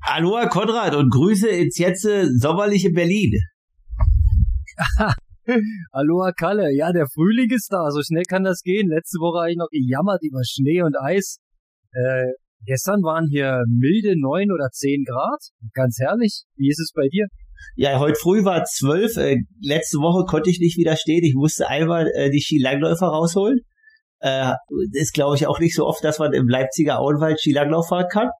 Aloha Konrad und Grüße ins jetzt sommerliche Berlin. Aloha Kalle, ja, der Frühling ist da, so schnell kann das gehen. Letzte Woche habe ich noch gejammert über Schnee und Eis. Äh, gestern waren hier milde neun oder zehn Grad. Ganz herrlich. Wie ist es bei dir? Ja, heute früh war zwölf. Äh, letzte Woche konnte ich nicht widerstehen. Ich musste einmal äh, die Skilangläufer rausholen. Äh, ist, glaube ich, auch nicht so oft, dass man im Leipziger Auenwald Skilanglauf fahren kann.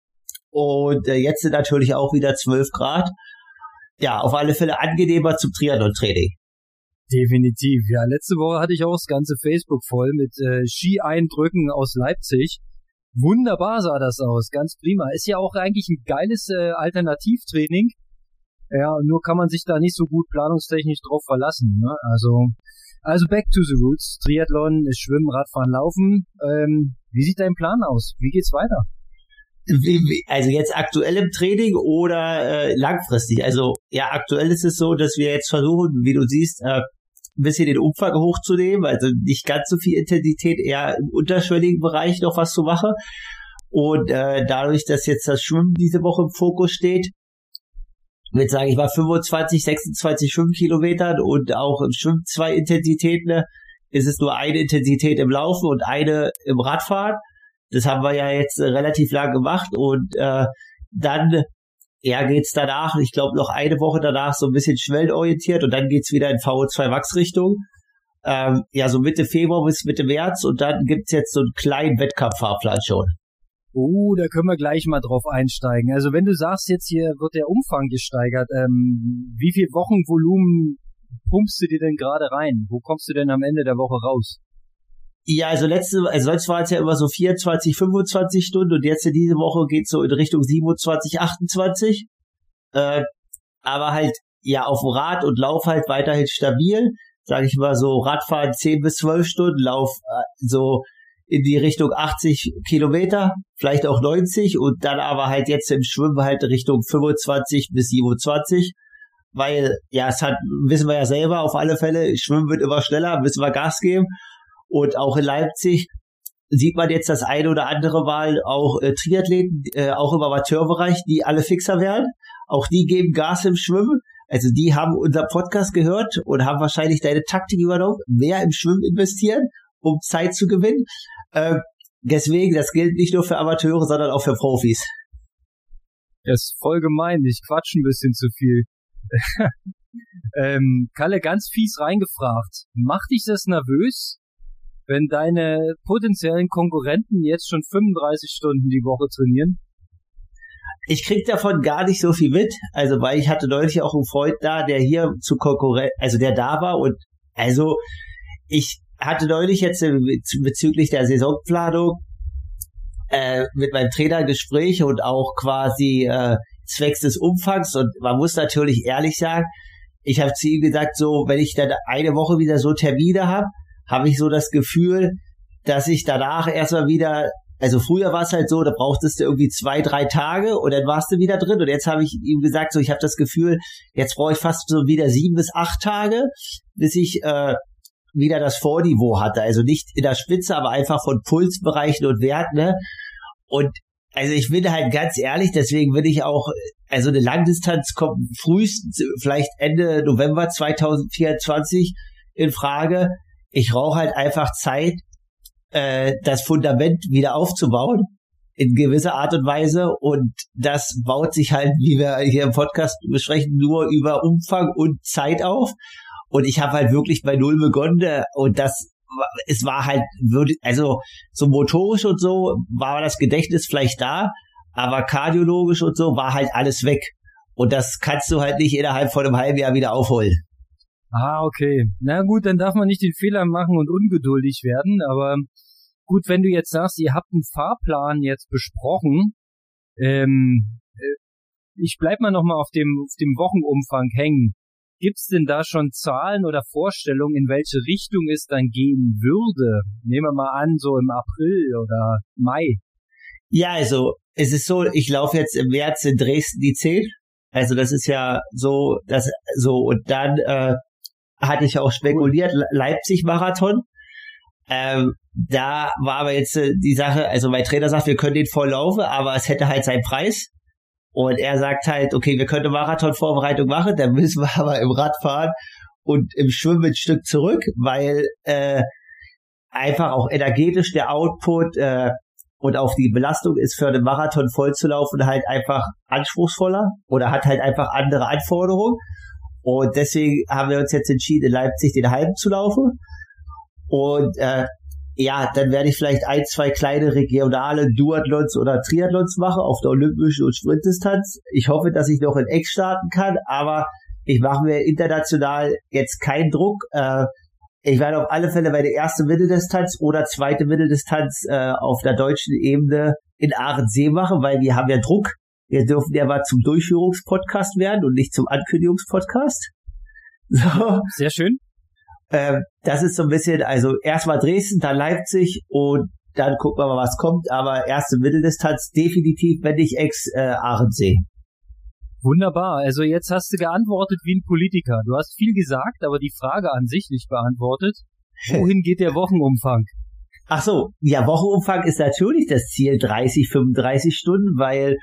Und äh, jetzt sind natürlich auch wieder 12 Grad. Ja, auf alle Fälle angenehmer zum Triathlon-Training. Definitiv, ja. Letzte Woche hatte ich auch das ganze Facebook voll mit äh, Ski-Eindrücken aus Leipzig. Wunderbar sah das aus, ganz prima. Ist ja auch eigentlich ein geiles äh, Alternativtraining. Ja, nur kann man sich da nicht so gut planungstechnisch drauf verlassen. Ne? Also, also back to the roots. Triathlon, Schwimmen, Radfahren, Laufen. Ähm, wie sieht dein Plan aus? Wie geht's weiter? also jetzt aktuell im Training oder äh, langfristig? Also ja, aktuell ist es so, dass wir jetzt versuchen, wie du siehst, äh, ein bisschen den Umfang hochzunehmen, also nicht ganz so viel Intensität, eher im unterschwelligen Bereich noch was zu machen. Und äh, dadurch, dass jetzt das Schwimmen diese Woche im Fokus steht, würde sagen, ich war 25, 26 Schwimmkilometern und auch im Schwimmen zwei Intensitäten, ne, ist es nur eine Intensität im Laufen und eine im Radfahren. Das haben wir ja jetzt äh, relativ lang gemacht und äh, dann ja geht's danach, ich glaube noch eine Woche danach so ein bisschen schwellenorientiert und dann geht's wieder in VO2 Max Richtung. Ähm, ja, so Mitte Februar bis Mitte März und dann gibt's jetzt so einen kleinen Wettkampffahrplan schon. Oh, da können wir gleich mal drauf einsteigen. Also wenn du sagst, jetzt hier wird der Umfang gesteigert, ähm, wie viel Wochenvolumen pumpst du dir denn gerade rein? Wo kommst du denn am Ende der Woche raus? Ja, also letzte, also sonst war es ja immer so 24, 25 Stunden und jetzt in diese Woche geht so in Richtung 27, 28. Äh, aber halt, ja, auf dem Rad und Lauf halt weiterhin stabil. Sage ich mal so, Radfahren 10 bis 12 Stunden, Lauf äh, so in die Richtung 80 Kilometer, vielleicht auch 90 und dann aber halt jetzt im Schwimmen halt Richtung 25 bis 27 weil ja, es hat, wissen wir ja selber auf alle Fälle, Schwimmen wird immer schneller, müssen wir Gas geben und auch in Leipzig sieht man jetzt das eine oder andere Mal auch äh, Triathleten, äh, auch im Amateurbereich, die alle fixer werden. Auch die geben Gas im Schwimmen. Also die haben unser Podcast gehört und haben wahrscheinlich deine Taktik übernommen, mehr im Schwimmen investieren, um Zeit zu gewinnen. Äh, deswegen, das gilt nicht nur für Amateure, sondern auch für Profis. Das ist voll gemein, ich quatsch ein bisschen zu viel. ähm, Kalle, ganz fies reingefragt. Macht dich das nervös, wenn deine potenziellen Konkurrenten jetzt schon 35 Stunden die Woche trainieren? Ich krieg davon gar nicht so viel mit, also weil ich hatte neulich auch einen Freund da, der hier zu Konkurrenz, also der da war und also ich hatte neulich jetzt bezüglich der Saisonplanung äh, mit meinem Trainer Gespräche und auch quasi äh, zwecks des Umfangs und man muss natürlich ehrlich sagen, ich habe zu ihm gesagt, so wenn ich dann eine Woche wieder so Termine habe, habe ich so das Gefühl, dass ich danach erstmal wieder, also früher war es halt so, da brauchtest du irgendwie zwei, drei Tage und dann warst du wieder drin. Und jetzt habe ich ihm gesagt, so ich habe das Gefühl, jetzt brauche ich fast so wieder sieben bis acht Tage, bis ich äh, wieder das Vorniveau hatte. Also nicht in der Spitze, aber einfach von Pulsbereichen und Werten. Ne? Und also ich bin halt ganz ehrlich, deswegen würde ich auch, also eine Langdistanz kommt frühestens vielleicht Ende November 2024 in Frage ich brauche halt einfach Zeit, äh, das Fundament wieder aufzubauen in gewisser Art und Weise und das baut sich halt, wie wir hier im Podcast besprechen, nur über Umfang und Zeit auf und ich habe halt wirklich bei Null begonnen und das es war halt also so motorisch und so war das Gedächtnis vielleicht da, aber kardiologisch und so war halt alles weg und das kannst du halt nicht innerhalb von einem halben Jahr wieder aufholen. Ah, okay. Na gut, dann darf man nicht den Fehler machen und ungeduldig werden, aber gut, wenn du jetzt sagst, ihr habt einen Fahrplan jetzt besprochen, ähm, äh, ich bleib mal nochmal auf dem, auf dem Wochenumfang hängen. Gibt's denn da schon Zahlen oder Vorstellungen, in welche Richtung es dann gehen würde? Nehmen wir mal an, so im April oder Mai. Ja, also es ist so, ich laufe jetzt im März in Dresden die 10 Also das ist ja so, das so und dann äh, hatte ich auch spekuliert Leipzig-Marathon. Ähm, da war aber jetzt äh, die Sache, also mein Trainer sagt, wir können den voll laufen, aber es hätte halt seinen Preis. Und er sagt halt, okay, wir können Marathonvorbereitung machen, dann müssen wir aber im Rad fahren und im Schwimmen ein Stück zurück, weil äh, einfach auch energetisch der Output äh, und auch die Belastung ist für einen Marathon vollzulaufen halt einfach anspruchsvoller oder hat halt einfach andere Anforderungen. Und deswegen haben wir uns jetzt entschieden, in Leipzig den halben zu laufen. Und äh, ja, dann werde ich vielleicht ein, zwei kleine regionale Duathlons oder Triathlons machen auf der olympischen und Sprintdistanz. Ich hoffe, dass ich noch in Eck starten kann, aber ich mache mir international jetzt keinen Druck. Äh, ich werde auf alle Fälle meine erste Mitteldistanz oder zweite Mitteldistanz äh, auf der deutschen Ebene in Ahrensee machen, weil wir haben ja Druck. Wir dürfen ja mal zum Durchführungspodcast werden und nicht zum Ankündigungspodcast. So. Sehr schön. Ähm, das ist so ein bisschen, also erstmal Dresden, dann Leipzig und dann gucken wir mal, was kommt. Aber erste Mitteldistanz definitiv, wenn nicht ex äh, Ahrensee. Wunderbar. Also jetzt hast du geantwortet wie ein Politiker. Du hast viel gesagt, aber die Frage an sich nicht beantwortet. Wohin geht der Wochenumfang? Ach so, ja, Wochenumfang ist natürlich das Ziel 30, 35 Stunden, weil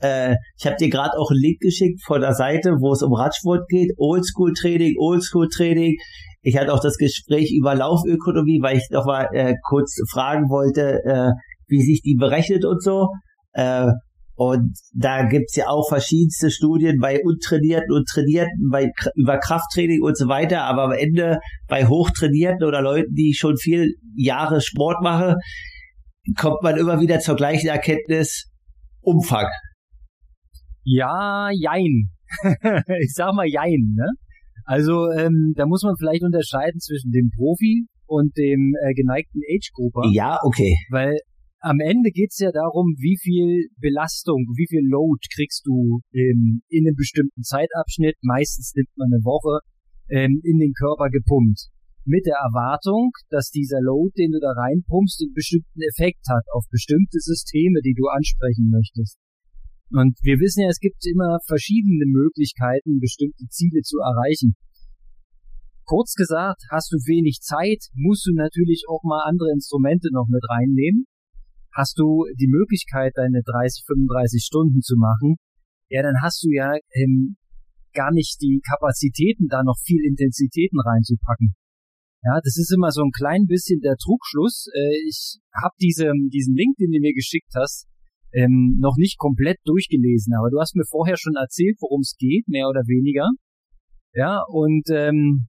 äh, ich habe dir gerade auch einen Link geschickt von der Seite, wo es um Radsport geht, Oldschool-Training, Oldschool-Training. Ich hatte auch das Gespräch über Laufökonomie, weil ich noch mal äh, kurz fragen wollte, äh, wie sich die berechnet und so. Äh, und da gibt's ja auch verschiedenste Studien bei Untrainierten und Trainierten, bei, über Krafttraining und so weiter. Aber am Ende bei Hochtrainierten oder Leuten, die schon viel Jahre Sport machen, kommt man immer wieder zur gleichen Erkenntnis, Umfang. Ja, jein. ich sag mal jein, ne? Also ähm, da muss man vielleicht unterscheiden zwischen dem Profi und dem äh, geneigten Age-Grupper. Ja, okay. Weil am Ende geht's ja darum, wie viel Belastung, wie viel Load kriegst du ähm, in einem bestimmten Zeitabschnitt, meistens nimmt man eine Woche, ähm, in den Körper gepumpt. Mit der Erwartung, dass dieser Load, den du da reinpumpst, einen bestimmten Effekt hat auf bestimmte Systeme, die du ansprechen möchtest. Und wir wissen ja, es gibt immer verschiedene Möglichkeiten, bestimmte Ziele zu erreichen. Kurz gesagt, hast du wenig Zeit, musst du natürlich auch mal andere Instrumente noch mit reinnehmen. Hast du die Möglichkeit, deine 30, 35 Stunden zu machen, ja, dann hast du ja ähm, gar nicht die Kapazitäten, da noch viel Intensitäten reinzupacken. Ja, das ist immer so ein klein bisschen der Trugschluss. Äh, ich habe diese, diesen Link, den du mir geschickt hast, ähm, noch nicht komplett durchgelesen, aber du hast mir vorher schon erzählt, worum es geht, mehr oder weniger. Ja, und ähm,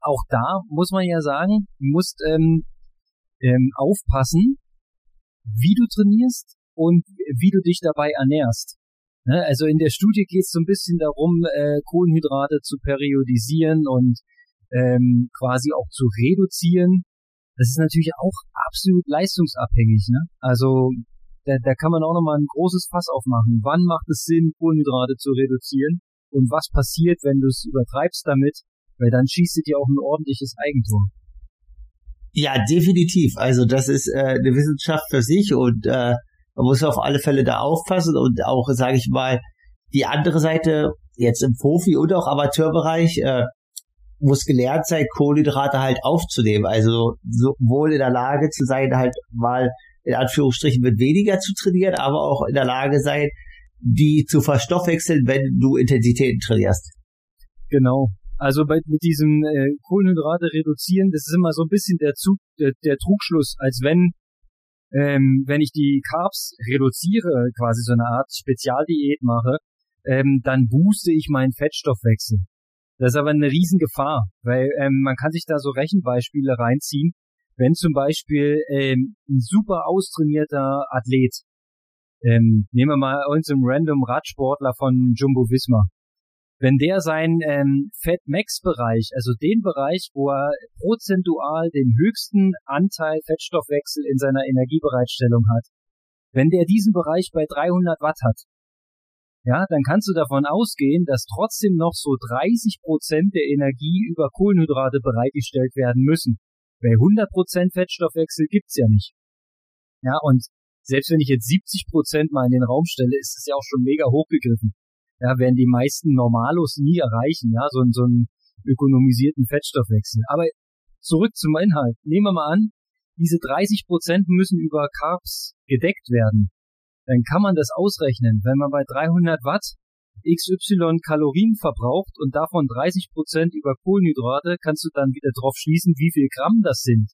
auch da muss man ja sagen, du musst ähm, ähm, aufpassen, wie du trainierst und wie du dich dabei ernährst. Ne? Also in der Studie geht es so ein bisschen darum, äh, Kohlenhydrate zu periodisieren und ähm, quasi auch zu reduzieren. Das ist natürlich auch absolut leistungsabhängig. Ne? Also da, da kann man auch nochmal ein großes Fass aufmachen. Wann macht es Sinn, Kohlenhydrate zu reduzieren? Und was passiert, wenn du es übertreibst damit? Weil dann schießt es dir auch ein ordentliches Eigentor. Ja, definitiv. Also das ist äh, eine Wissenschaft für sich und äh, man muss auf alle Fälle da aufpassen und auch, sage ich mal, die andere Seite, jetzt im Profi- und auch Amateurbereich, äh, muss gelernt sein, Kohlenhydrate halt aufzunehmen. Also sowohl in der Lage zu sein, halt mal in Anführungsstrichen mit weniger zu trainieren, aber auch in der Lage sein, die zu verstoffwechseln, wenn du Intensitäten trainierst. Genau. Also bei, mit diesem äh, Kohlenhydrate reduzieren, das ist immer so ein bisschen der, Zug, der, der Trugschluss, als wenn ähm, wenn ich die Carbs reduziere, quasi so eine Art Spezialdiät mache, ähm, dann booste ich meinen Fettstoffwechsel. Das ist aber eine Riesengefahr, weil ähm, man kann sich da so Rechenbeispiele reinziehen, wenn zum Beispiel ähm, ein super austrainierter Athlet, ähm, nehmen wir mal unseren random Radsportler von Jumbo Visma, wenn der seinen ähm, Fat Max Bereich, also den Bereich, wo er prozentual den höchsten Anteil Fettstoffwechsel in seiner Energiebereitstellung hat, wenn der diesen Bereich bei 300 Watt hat, ja, dann kannst du davon ausgehen, dass trotzdem noch so 30 Prozent der Energie über Kohlenhydrate bereitgestellt werden müssen. Weil 100% Fettstoffwechsel gibt's ja nicht. Ja, und selbst wenn ich jetzt 70% mal in den Raum stelle, ist es ja auch schon mega hochgegriffen. ja, werden die meisten Normalos nie erreichen, ja, so, so einen ökonomisierten Fettstoffwechsel. Aber zurück zum Inhalt. Nehmen wir mal an, diese 30 Prozent müssen über Carbs gedeckt werden. Dann kann man das ausrechnen. Wenn man bei 300 Watt XY Kalorien verbraucht und davon 30 Prozent über Kohlenhydrate, kannst du dann wieder drauf schließen, wie viel Gramm das sind.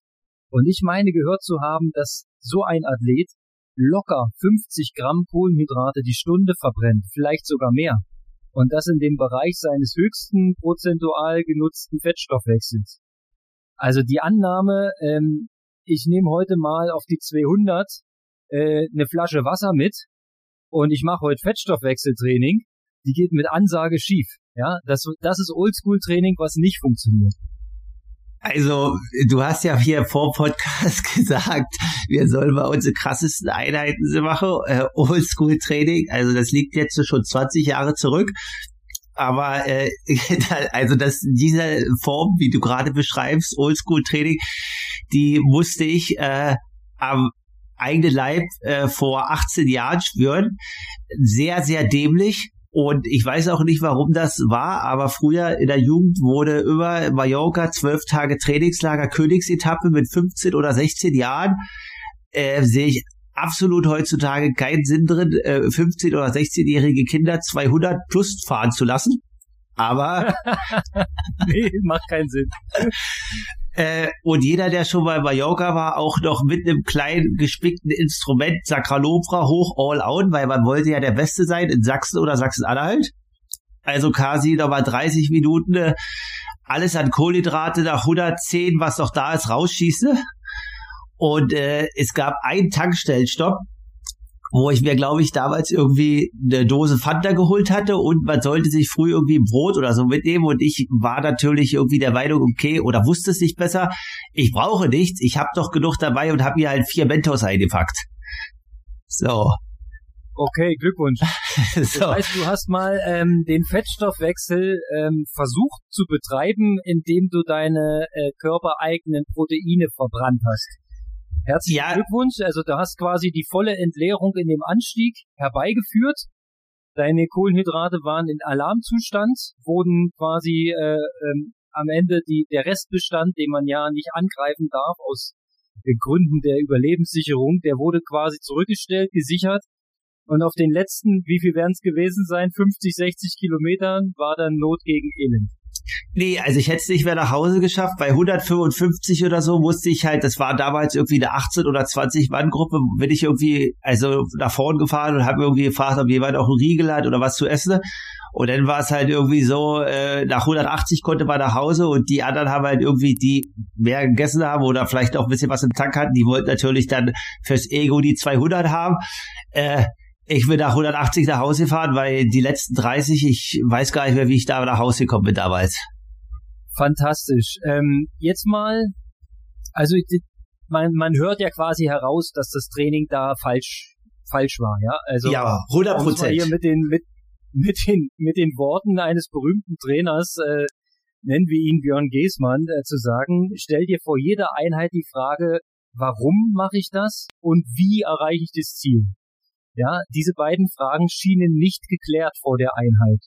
Und ich meine gehört zu haben, dass so ein Athlet locker 50 Gramm Kohlenhydrate die Stunde verbrennt, vielleicht sogar mehr. Und das in dem Bereich seines höchsten prozentual genutzten Fettstoffwechsels. Also die Annahme, ähm, ich nehme heute mal auf die 200 äh, eine Flasche Wasser mit und ich mache heute Fettstoffwechseltraining, die geht mit Ansage schief. Ja, das, das ist Oldschool-Training, was nicht funktioniert. Also, du hast ja hier vor Podcast gesagt, wir sollen bei unsere krassesten Einheiten machen, äh, Oldschool-Training. Also, das liegt jetzt schon 20 Jahre zurück. Aber äh, also das diese Form, wie du gerade beschreibst, Oldschool-Training, die musste ich äh, am eigenen Leib äh, vor 18 Jahren spüren. Sehr, sehr dämlich. Und ich weiß auch nicht, warum das war, aber früher in der Jugend wurde über Mallorca zwölf Tage Trainingslager Königsetappe mit 15 oder 16 Jahren. Äh, sehe ich absolut heutzutage keinen Sinn drin, äh, 15 oder 16-jährige Kinder 200 plus fahren zu lassen. Aber nee, macht keinen Sinn. Äh, und jeder, der schon bei Mallorca war, auch noch mit einem kleinen gespickten Instrument Sacralobra hoch all out, weil man wollte ja der Beste sein in Sachsen oder Sachsen-Anhalt. Also quasi nochmal 30 Minuten äh, alles an Kohlenhydrate nach 110, was noch da ist, rausschieße. Und äh, es gab einen Tankstellenstopp, wo ich mir, glaube ich, damals irgendwie eine Dose Fanta geholt hatte und man sollte sich früh irgendwie Brot oder so mitnehmen und ich war natürlich irgendwie der Meinung, okay, oder wusste es nicht besser, ich brauche nichts, ich habe doch genug dabei und habe mir halt vier Mentos eingepackt. So. Okay, Glückwunsch. so. Das heißt, du hast mal ähm, den Fettstoffwechsel ähm, versucht zu betreiben, indem du deine äh, körpereigenen Proteine verbrannt hast. Herzlichen ja. Glückwunsch. Also du hast quasi die volle Entleerung in dem Anstieg herbeigeführt. Deine Kohlenhydrate waren in Alarmzustand, wurden quasi äh, ähm, am Ende die, der Restbestand, den man ja nicht angreifen darf aus Gründen der Überlebenssicherung, der wurde quasi zurückgestellt, gesichert. Und auf den letzten, wie viel werden es gewesen sein, 50, 60 Kilometern, war dann Not gegen Elend. Nee, also ich hätte es nicht mehr nach Hause geschafft. Bei 155 oder so musste ich halt, das war damals irgendwie eine 18 oder 20 Mann Gruppe, bin ich irgendwie also nach vorn gefahren und habe irgendwie gefragt, ob jemand auch einen Riegel hat oder was zu essen. Und dann war es halt irgendwie so, äh, nach 180 konnte man nach Hause und die anderen haben halt irgendwie, die mehr gegessen haben oder vielleicht auch ein bisschen was im Tank hatten, die wollten natürlich dann fürs Ego die 200 haben. Äh, ich bin nach 180 nach Hause gefahren, weil die letzten 30, ich weiß gar nicht mehr, wie ich da nach Hause gekommen bin damals. Fantastisch. Ähm, jetzt mal, also man, man hört ja quasi heraus, dass das Training da falsch falsch war, ja. Also ja, 100 Prozent. Hier mit den mit mit den mit den Worten eines berühmten Trainers äh, nennen wir ihn Björn Geßmann äh, zu sagen: Stell dir vor jeder Einheit die Frage, warum mache ich das und wie erreiche ich das Ziel? Ja, diese beiden Fragen schienen nicht geklärt vor der Einheit.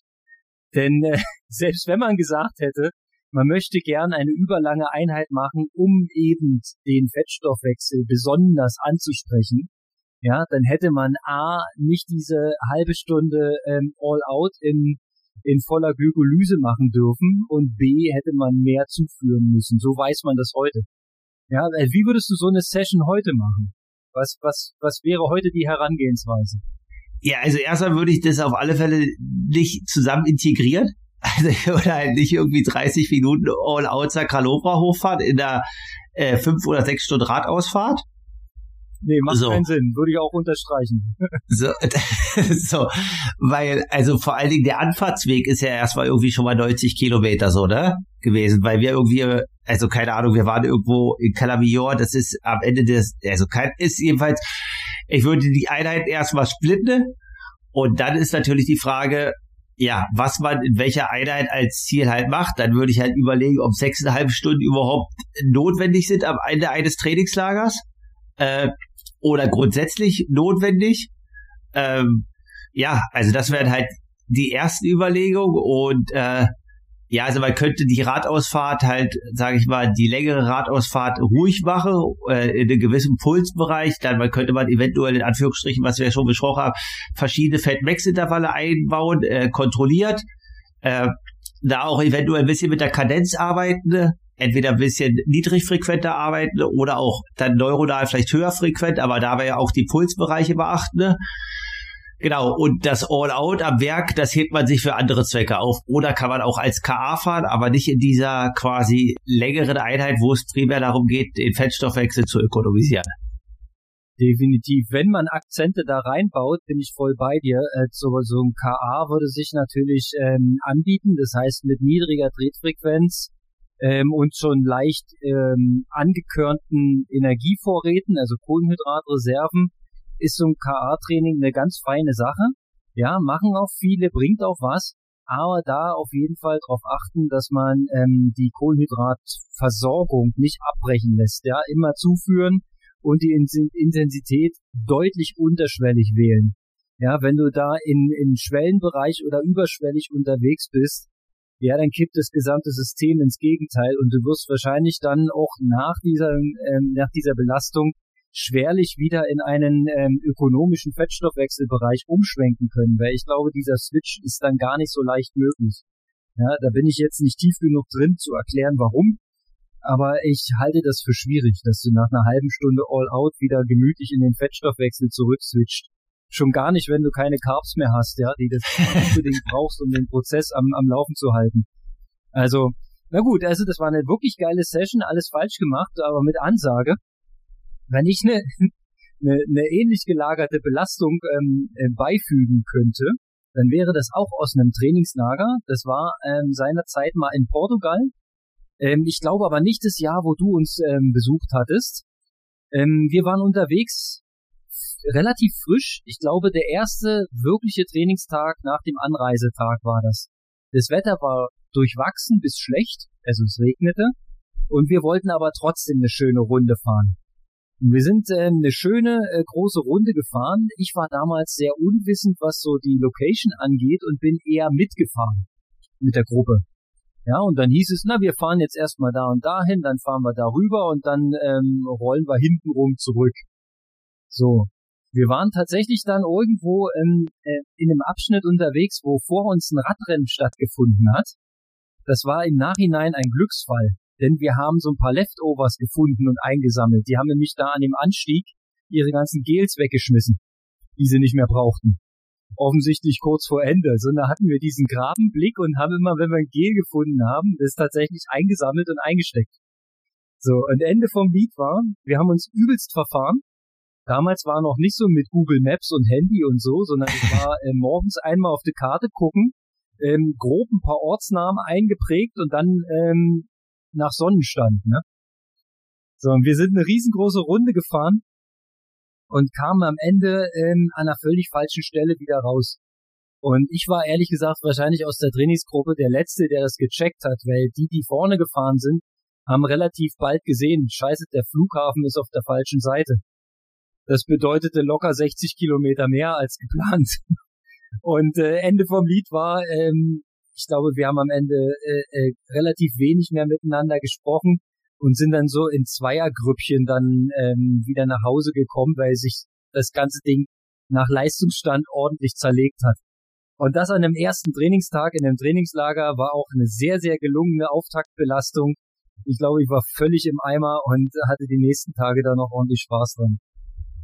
Denn äh, selbst wenn man gesagt hätte, man möchte gern eine überlange Einheit machen, um eben den Fettstoffwechsel besonders anzusprechen, ja, dann hätte man A, nicht diese halbe Stunde ähm, all out in, in voller Glykolyse machen dürfen und B, hätte man mehr zuführen müssen. So weiß man das heute. Ja, äh, wie würdest du so eine Session heute machen? Was, was, was wäre heute die Herangehensweise? Ja, also erstmal würde ich das auf alle Fälle nicht zusammen integrieren. Also ich würde halt nicht irgendwie 30 Minuten All-Out Sakralobra hochfahren in der äh, 5 oder 6 Stunden Radausfahrt. Nee, macht so. keinen Sinn, würde ich auch unterstreichen. so, so, weil, also vor allen Dingen der Anfahrtsweg ist ja erstmal irgendwie schon mal 90 Kilometer so, ne? Gewesen, weil wir irgendwie, also keine Ahnung, wir waren irgendwo in Calamillor, das ist am Ende des, also kein, ist jedenfalls, ich würde die Einheit erstmal splitten und dann ist natürlich die Frage, ja, was man in welcher Einheit als Ziel halt macht, dann würde ich halt überlegen, ob sechseinhalb Stunden überhaupt notwendig sind am Ende eines Trainingslagers. Äh, oder grundsätzlich notwendig. Ähm, ja, also das wären halt die ersten Überlegungen und äh, ja, also man könnte die Radausfahrt halt, sage ich mal, die längere Radausfahrt ruhig machen, äh, in einem gewissen Pulsbereich. Dann man könnte man eventuell in Anführungsstrichen, was wir ja schon besprochen haben, verschiedene Fettwechselintervalle einbauen, äh, kontrolliert. Äh, da auch eventuell ein bisschen mit der Kadenz arbeiten, entweder ein bisschen niedrigfrequenter arbeiten oder auch dann neuronal vielleicht höher frequent, aber da wir ja auch die Pulsbereiche beachten. Genau, und das All-Out am Werk, das hebt man sich für andere Zwecke auf. Oder kann man auch als KA fahren, aber nicht in dieser quasi längeren Einheit, wo es primär darum geht, den Fettstoffwechsel zu ökonomisieren. Definitiv. Wenn man Akzente da reinbaut, bin ich voll bei dir. Äh, so, so ein KA würde sich natürlich ähm, anbieten, das heißt mit niedriger Tretfrequenz ähm, und schon leicht ähm, angekörnten Energievorräten, also Kohlenhydratreserven, ist so ein KA-Training eine ganz feine Sache. Ja, machen auch viele, bringt auch was, aber da auf jeden Fall darauf achten, dass man ähm, die Kohlenhydratversorgung nicht abbrechen lässt. Ja, immer zuführen und die Intensität deutlich unterschwellig wählen. Ja, wenn du da in, in Schwellenbereich oder überschwellig unterwegs bist, ja, dann kippt das gesamte System ins Gegenteil und du wirst wahrscheinlich dann auch nach dieser, ähm, nach dieser Belastung schwerlich wieder in einen ähm, ökonomischen Fettstoffwechselbereich umschwenken können, weil ich glaube, dieser Switch ist dann gar nicht so leicht möglich. Ja, da bin ich jetzt nicht tief genug drin zu erklären, warum. Aber ich halte das für schwierig, dass du nach einer halben Stunde All-Out wieder gemütlich in den Fettstoffwechsel zurückswitcht. Schon gar nicht, wenn du keine Carbs mehr hast, ja, die das unbedingt brauchst, um den Prozess am, am Laufen zu halten. Also, na gut, also das war eine wirklich geile Session, alles falsch gemacht, aber mit Ansage wenn ich eine, eine, eine ähnlich gelagerte Belastung ähm, äh, beifügen könnte, dann wäre das auch aus einem Trainingslager. Das war ähm, seinerzeit mal in Portugal. Ähm, ich glaube aber nicht das Jahr, wo du uns ähm, besucht hattest. Ähm, wir waren unterwegs relativ frisch. Ich glaube, der erste wirkliche Trainingstag nach dem Anreisetag war das. Das Wetter war durchwachsen bis schlecht, also es regnete. Und wir wollten aber trotzdem eine schöne Runde fahren. Wir sind äh, eine schöne äh, große Runde gefahren. Ich war damals sehr unwissend, was so die Location angeht und bin eher mitgefahren mit der Gruppe. Ja, und dann hieß es, na, wir fahren jetzt erstmal da und dahin, dann fahren wir darüber und dann ähm, rollen wir hintenrum zurück. So. Wir waren tatsächlich dann irgendwo ähm, äh, in einem Abschnitt unterwegs, wo vor uns ein Radrennen stattgefunden hat. Das war im Nachhinein ein Glücksfall denn wir haben so ein paar Leftovers gefunden und eingesammelt. Die haben nämlich da an dem Anstieg ihre ganzen Gels weggeschmissen, die sie nicht mehr brauchten. Offensichtlich kurz vor Ende. So, da hatten wir diesen Grabenblick und haben immer, wenn wir ein Gel gefunden haben, das tatsächlich eingesammelt und eingesteckt. So, und Ende vom Lied war, wir haben uns übelst verfahren. Damals war noch nicht so mit Google Maps und Handy und so, sondern es war äh, morgens einmal auf die Karte gucken, ähm, grob ein paar Ortsnamen eingeprägt und dann ähm, nach Sonnenstand, ne? So, und wir sind eine riesengroße Runde gefahren und kamen am Ende ähm, an einer völlig falschen Stelle wieder raus. Und ich war ehrlich gesagt wahrscheinlich aus der Trainingsgruppe der Letzte, der das gecheckt hat, weil die, die vorne gefahren sind, haben relativ bald gesehen, scheiße, der Flughafen ist auf der falschen Seite. Das bedeutete locker 60 Kilometer mehr als geplant. Und äh, Ende vom Lied war, ähm, ich glaube, wir haben am Ende äh, äh, relativ wenig mehr miteinander gesprochen und sind dann so in Zweiergrüppchen dann ähm, wieder nach Hause gekommen, weil sich das ganze Ding nach Leistungsstand ordentlich zerlegt hat. Und das an dem ersten Trainingstag in dem Trainingslager war auch eine sehr, sehr gelungene Auftaktbelastung. Ich glaube, ich war völlig im Eimer und hatte die nächsten Tage da noch ordentlich Spaß dran.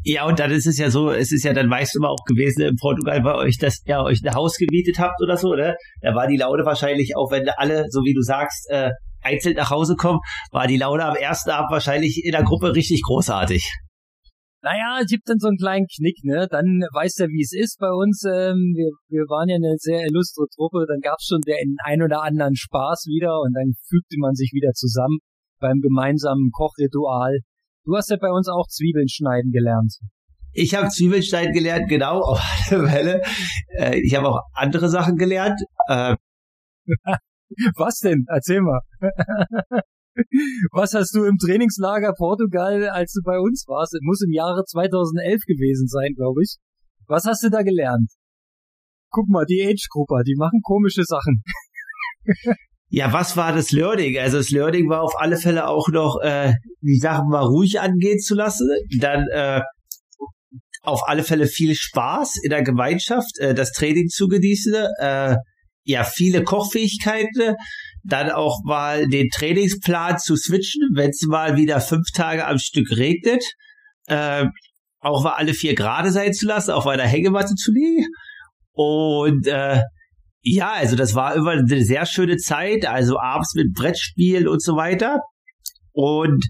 Ja, und dann ist es ja so, es ist ja dann meist immer auch gewesen in Portugal bei euch, dass ihr euch ein Haus gemietet habt oder so, ne? Da war die Laune wahrscheinlich auch, wenn alle, so wie du sagst, äh, einzeln nach Hause kommen, war die Laune am ersten Abend wahrscheinlich in der Gruppe richtig großartig. Naja, es gibt dann so einen kleinen Knick, ne? Dann weißt du, wie es ist bei uns. Ähm, wir, wir waren ja eine sehr illustre Truppe, dann gab's schon den ein oder anderen Spaß wieder und dann fügte man sich wieder zusammen beim gemeinsamen Kochritual Du hast ja bei uns auch Zwiebeln schneiden gelernt. Ich habe Zwiebeln schneiden gelernt, genau, auf alle Fälle. Äh, ich habe auch andere Sachen gelernt. Äh, Was denn? Erzähl mal. Was hast du im Trainingslager Portugal, als du bei uns warst? Es muss im Jahre 2011 gewesen sein, glaube ich. Was hast du da gelernt? guck mal, die Age-Grupper, die machen komische Sachen. Ja, was war das Learning? Also das Learning war auf alle Fälle auch noch, äh, die Sachen mal ruhig angehen zu lassen. Dann äh, auf alle Fälle viel Spaß in der Gemeinschaft, äh, das Training zu genießen. Äh, ja, viele Kochfähigkeiten. Dann auch mal den Trainingsplan zu switchen, wenn es mal wieder fünf Tage am Stück regnet. Äh, auch mal alle vier Grade sein zu lassen, auf einer Hängematte zu liegen. Und äh, ja, also das war immer eine sehr schöne Zeit, also abends mit Brettspielen und so weiter. Und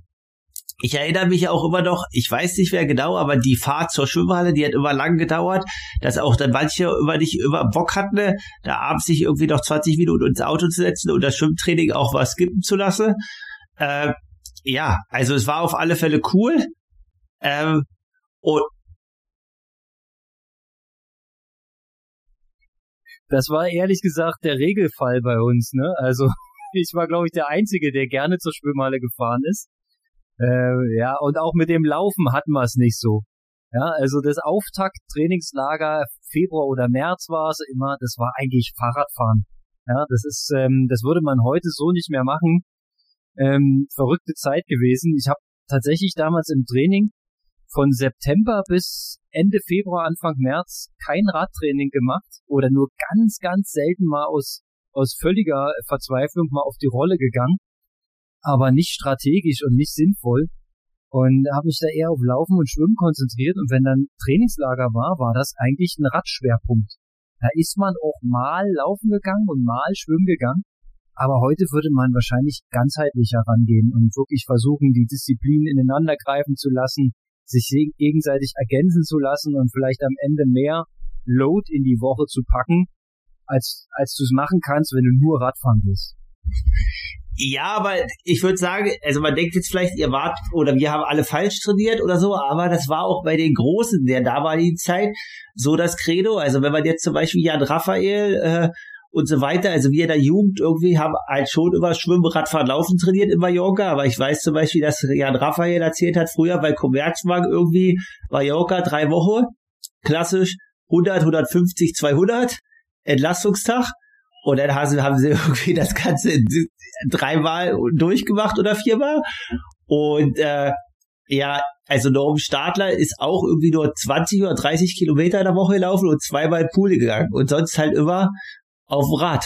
ich erinnere mich auch immer noch, ich weiß nicht mehr genau, aber die Fahrt zur Schwimmhalle, die hat immer lang gedauert, dass auch dann manche immer nicht immer Bock hatten, da abends sich irgendwie noch 20 Minuten ins Auto zu setzen und das Schwimmtraining auch was skippen zu lassen. Äh, ja, also es war auf alle Fälle cool. Ähm, und Das war ehrlich gesagt der Regelfall bei uns, ne? Also ich war, glaube ich, der Einzige, der gerne zur Schwimmhalle gefahren ist. Äh, ja, und auch mit dem Laufen hatten wir es nicht so. Ja, also das Auftakt-Trainingslager Februar oder März war es immer, das war eigentlich Fahrradfahren. Ja, das ist, ähm, das würde man heute so nicht mehr machen. Ähm, verrückte Zeit gewesen. Ich habe tatsächlich damals im Training von September bis Ende Februar, Anfang März kein Radtraining gemacht oder nur ganz, ganz selten mal aus, aus völliger Verzweiflung mal auf die Rolle gegangen, aber nicht strategisch und nicht sinnvoll. Und habe mich da eher auf Laufen und Schwimmen konzentriert. Und wenn dann Trainingslager war, war das eigentlich ein Radschwerpunkt. Da ist man auch mal laufen gegangen und mal schwimmen gegangen, aber heute würde man wahrscheinlich ganzheitlicher rangehen und wirklich versuchen, die Disziplinen ineinander greifen zu lassen, sich gegenseitig ergänzen zu lassen und vielleicht am Ende mehr Load in die Woche zu packen, als, als du es machen kannst, wenn du nur Radfahren bist. Ja, aber ich würde sagen, also man denkt jetzt vielleicht, ihr wart oder wir haben alle falsch trainiert oder so, aber das war auch bei den Großen der damaligen Zeit so das Credo. Also wenn man jetzt zum Beispiel Jan Raphael äh, und so weiter. Also wir in der Jugend irgendwie haben halt schon immer Schwimmen, Radfahren, Laufen trainiert in Mallorca, aber ich weiß zum Beispiel, dass Jan Raphael erzählt hat, früher bei Commerzbank irgendwie Mallorca drei Wochen, klassisch 100, 150, 200, Entlastungstag. Und dann haben sie irgendwie das Ganze dreimal durchgemacht oder viermal. Und äh, ja, also Norm Stadler ist auch irgendwie nur 20 oder 30 Kilometer in der Woche gelaufen und zweimal in Pool gegangen. Und sonst halt immer auf dem Rad.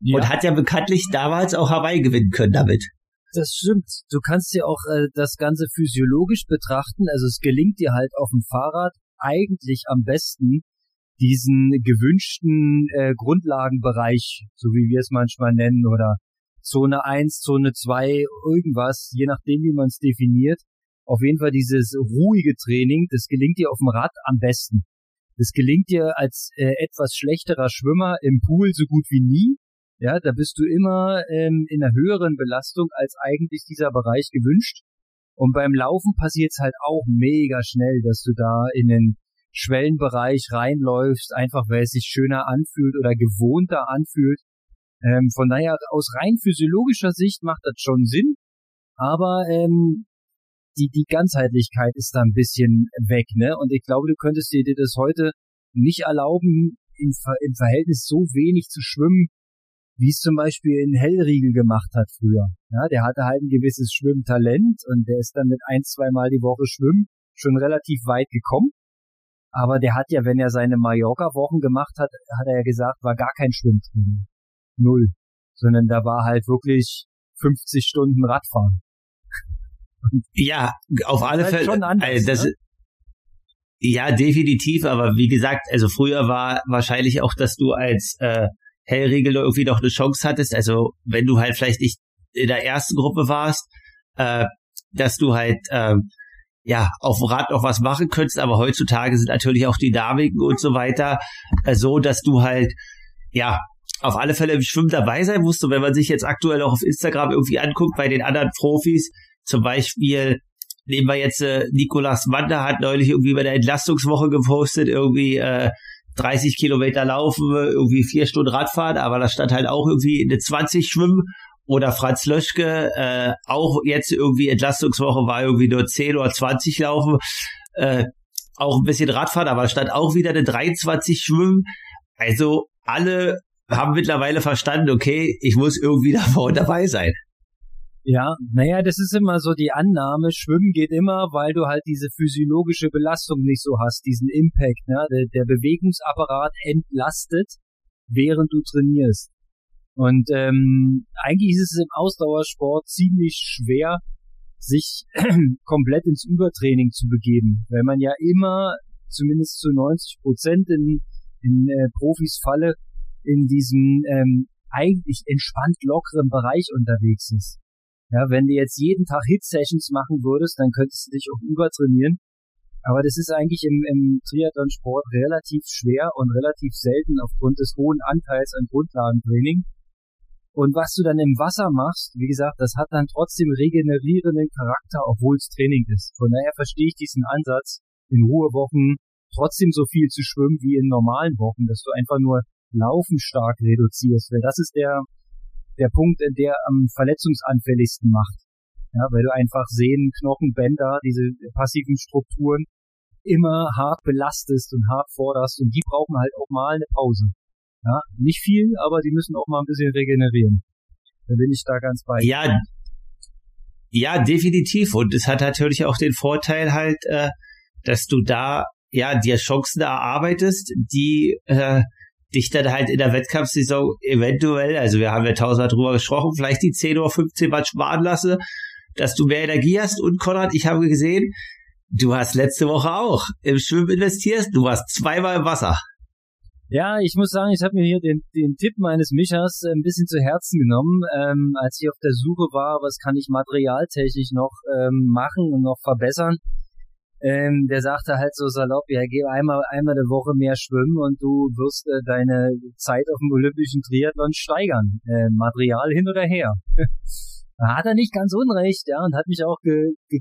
Ja. Und hat ja bekanntlich damals auch Hawaii gewinnen können damit. Das stimmt. Du kannst ja auch äh, das Ganze physiologisch betrachten. Also es gelingt dir halt auf dem Fahrrad eigentlich am besten, diesen gewünschten äh, Grundlagenbereich, so wie wir es manchmal nennen, oder Zone 1, Zone 2, irgendwas, je nachdem, wie man es definiert. Auf jeden Fall dieses ruhige Training, das gelingt dir auf dem Rad am besten. Das gelingt dir als äh, etwas schlechterer Schwimmer im Pool so gut wie nie. Ja, da bist du immer ähm, in einer höheren Belastung als eigentlich dieser Bereich gewünscht. Und beim Laufen passiert es halt auch mega schnell, dass du da in den Schwellenbereich reinläufst, einfach weil es sich schöner anfühlt oder gewohnter anfühlt. Ähm, von daher aus rein physiologischer Sicht macht das schon Sinn, aber ähm, die, die Ganzheitlichkeit ist da ein bisschen weg, ne? Und ich glaube, du könntest dir das heute nicht erlauben, im, im Verhältnis so wenig zu schwimmen, wie es zum Beispiel in Hellriegel gemacht hat früher. Ja, der hatte halt ein gewisses Schwimmtalent und der ist dann mit ein, zwei Mal die Woche schwimmen schon relativ weit gekommen. Aber der hat ja, wenn er seine Mallorca-Wochen gemacht hat, hat er ja gesagt, war gar kein Schwimmtraining. Null. Sondern da war halt wirklich 50 Stunden Radfahren. Ja, auf alle halt Fälle. Also das, ne? Ja, definitiv, aber wie gesagt, also früher war wahrscheinlich auch, dass du als äh, Hellregel irgendwie noch eine Chance hattest. Also wenn du halt vielleicht nicht in der ersten Gruppe warst, äh, dass du halt äh, ja auf dem Rad noch was machen könntest, aber heutzutage sind natürlich auch die Dynamiken und so weiter äh, so, dass du halt ja auf alle Fälle im Schwimmen dabei sein musst. Und wenn man sich jetzt aktuell auch auf Instagram irgendwie anguckt bei den anderen Profis, zum Beispiel nehmen wir jetzt äh, Nikolas Wander hat neulich irgendwie bei der Entlastungswoche gepostet, irgendwie äh, 30 Kilometer laufen, irgendwie vier Stunden Radfahren, aber da stand halt auch irgendwie eine 20 schwimmen oder Franz Löschke, äh, auch jetzt irgendwie Entlastungswoche war irgendwie nur 10 oder 20 laufen, äh, auch ein bisschen Radfahren, aber stand auch wieder eine 23 schwimmen. Also alle haben mittlerweile verstanden, okay, ich muss irgendwie da vorne dabei sein. Ja, naja, das ist immer so die Annahme, Schwimmen geht immer, weil du halt diese physiologische Belastung nicht so hast, diesen Impact, ne? der, der Bewegungsapparat entlastet, während du trainierst. Und ähm, eigentlich ist es im Ausdauersport ziemlich schwer, sich komplett ins Übertraining zu begeben, weil man ja immer, zumindest zu 90 Prozent in, in äh, Profis Falle, in diesem ähm, eigentlich entspannt lockeren Bereich unterwegs ist. Ja, wenn du jetzt jeden Tag Hit-Sessions machen würdest, dann könntest du dich auch übertrainieren. Aber das ist eigentlich im, im Triathlon-Sport relativ schwer und relativ selten aufgrund des hohen Anteils an Grundlagentraining. Und was du dann im Wasser machst, wie gesagt, das hat dann trotzdem regenerierenden Charakter, obwohl es Training ist. Von daher verstehe ich diesen Ansatz, in Ruhewochen trotzdem so viel zu schwimmen wie in normalen Wochen, dass du einfach nur Laufen stark reduzierst, weil das ist der, der Punkt, der am verletzungsanfälligsten macht. Ja, weil du einfach Sehnen, Knochen, Bänder, diese passiven Strukturen immer hart belastest und hart forderst und die brauchen halt auch mal eine Pause. Ja, nicht viel, aber die müssen auch mal ein bisschen regenerieren. Da bin ich da ganz bei. Ja, ja, definitiv. Und es hat natürlich auch den Vorteil halt, äh, dass du da ja dir Chancen erarbeitest, die äh, dich dann halt in der Wettkampfsaison eventuell, also wir haben ja tausendmal drüber gesprochen, vielleicht die 10 oder 15 Mal sparen lasse, dass du mehr Energie hast. Und Konrad, ich habe gesehen, du hast letzte Woche auch im Schwimmen investiert, du warst zweimal im Wasser. Ja, ich muss sagen, ich habe mir hier den, den Tipp meines Michers ein bisschen zu Herzen genommen, ähm, als ich auf der Suche war, was kann ich materialtechnisch noch ähm, machen und noch verbessern ähm, der sagte halt so salopp, ja, geh einmal, einmal der Woche mehr schwimmen und du wirst äh, deine Zeit auf dem olympischen Triathlon steigern. Äh, Material hin oder her. da hat er nicht ganz unrecht, ja, und hat mich auch ge, ge,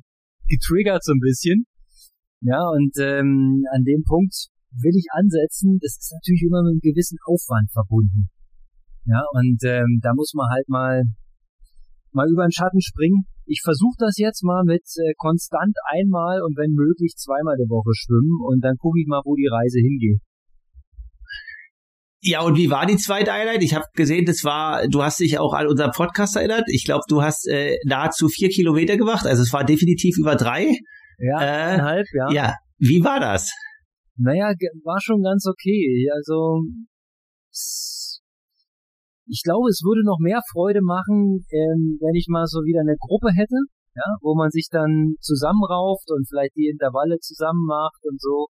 getriggert so ein bisschen. Ja, und ähm, an dem Punkt will ich ansetzen, das ist natürlich immer mit einem gewissen Aufwand verbunden. Ja, und ähm, da muss man halt mal mal über den Schatten springen ich versuche das jetzt mal mit äh, konstant einmal und wenn möglich zweimal der Woche schwimmen und dann gucke ich mal, wo die Reise hingeht. Ja, und wie war die zweite Einheit? Ich habe gesehen, das war, du hast dich auch an unseren Podcast erinnert. Ich glaube, du hast äh, nahezu vier Kilometer gemacht. Also es war definitiv über drei. Ja, äh, eineinhalb, ja. Ja, wie war das? Naja, war schon ganz okay. Also ich glaube, es würde noch mehr Freude machen, ähm, wenn ich mal so wieder eine Gruppe hätte, ja, wo man sich dann zusammenrauft und vielleicht die Intervalle zusammen macht und so.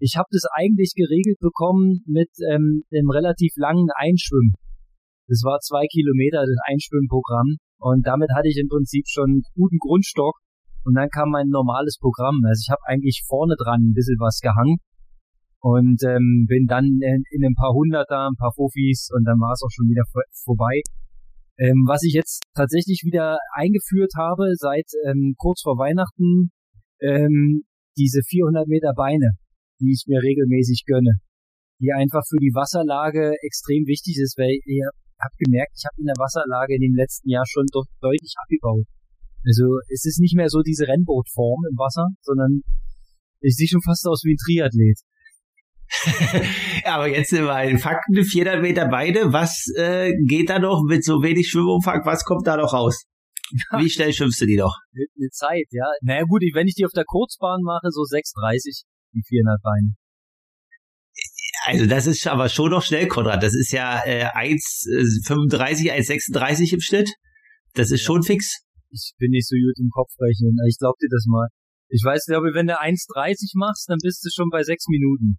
Ich habe das eigentlich geregelt bekommen mit ähm, einem relativ langen Einschwimmen. Das war zwei Kilometer, das Einschwimmprogramm. Und damit hatte ich im Prinzip schon einen guten Grundstock. Und dann kam mein normales Programm. Also ich habe eigentlich vorne dran ein bisschen was gehangen und ähm, bin dann in, in ein paar Hunderter, ein paar Fofis und dann war es auch schon wieder vor, vorbei. Ähm, was ich jetzt tatsächlich wieder eingeführt habe seit ähm, kurz vor Weihnachten, ähm, diese 400 Meter Beine, die ich mir regelmäßig gönne, die einfach für die Wasserlage extrem wichtig ist, weil ihr habt gemerkt, ich habe in der Wasserlage in dem letzten Jahr schon deutlich abgebaut. Also es ist nicht mehr so diese Rennbootform im Wasser, sondern ich sehe schon fast aus wie ein Triathlet. Aber jetzt sind wir in Fakten, 400 Meter beide. Was äh, geht da noch mit so wenig Schwimmumfang? Was kommt da noch raus? Wie schnell schwimmst du die noch? Eine Zeit, ja. Naja gut, wenn ich die auf der Kurzbahn mache, so 6,30, die 400 Beine. Also das ist aber schon noch schnell, Konrad. Das ist ja äh, 1,35, 1,36 im Schnitt. Das ist ja. schon fix. Ich bin nicht so gut im Kopfrechnen. Ich glaub dir das mal. Ich weiß, glaube, wenn du 1,30 machst, dann bist du schon bei 6 Minuten.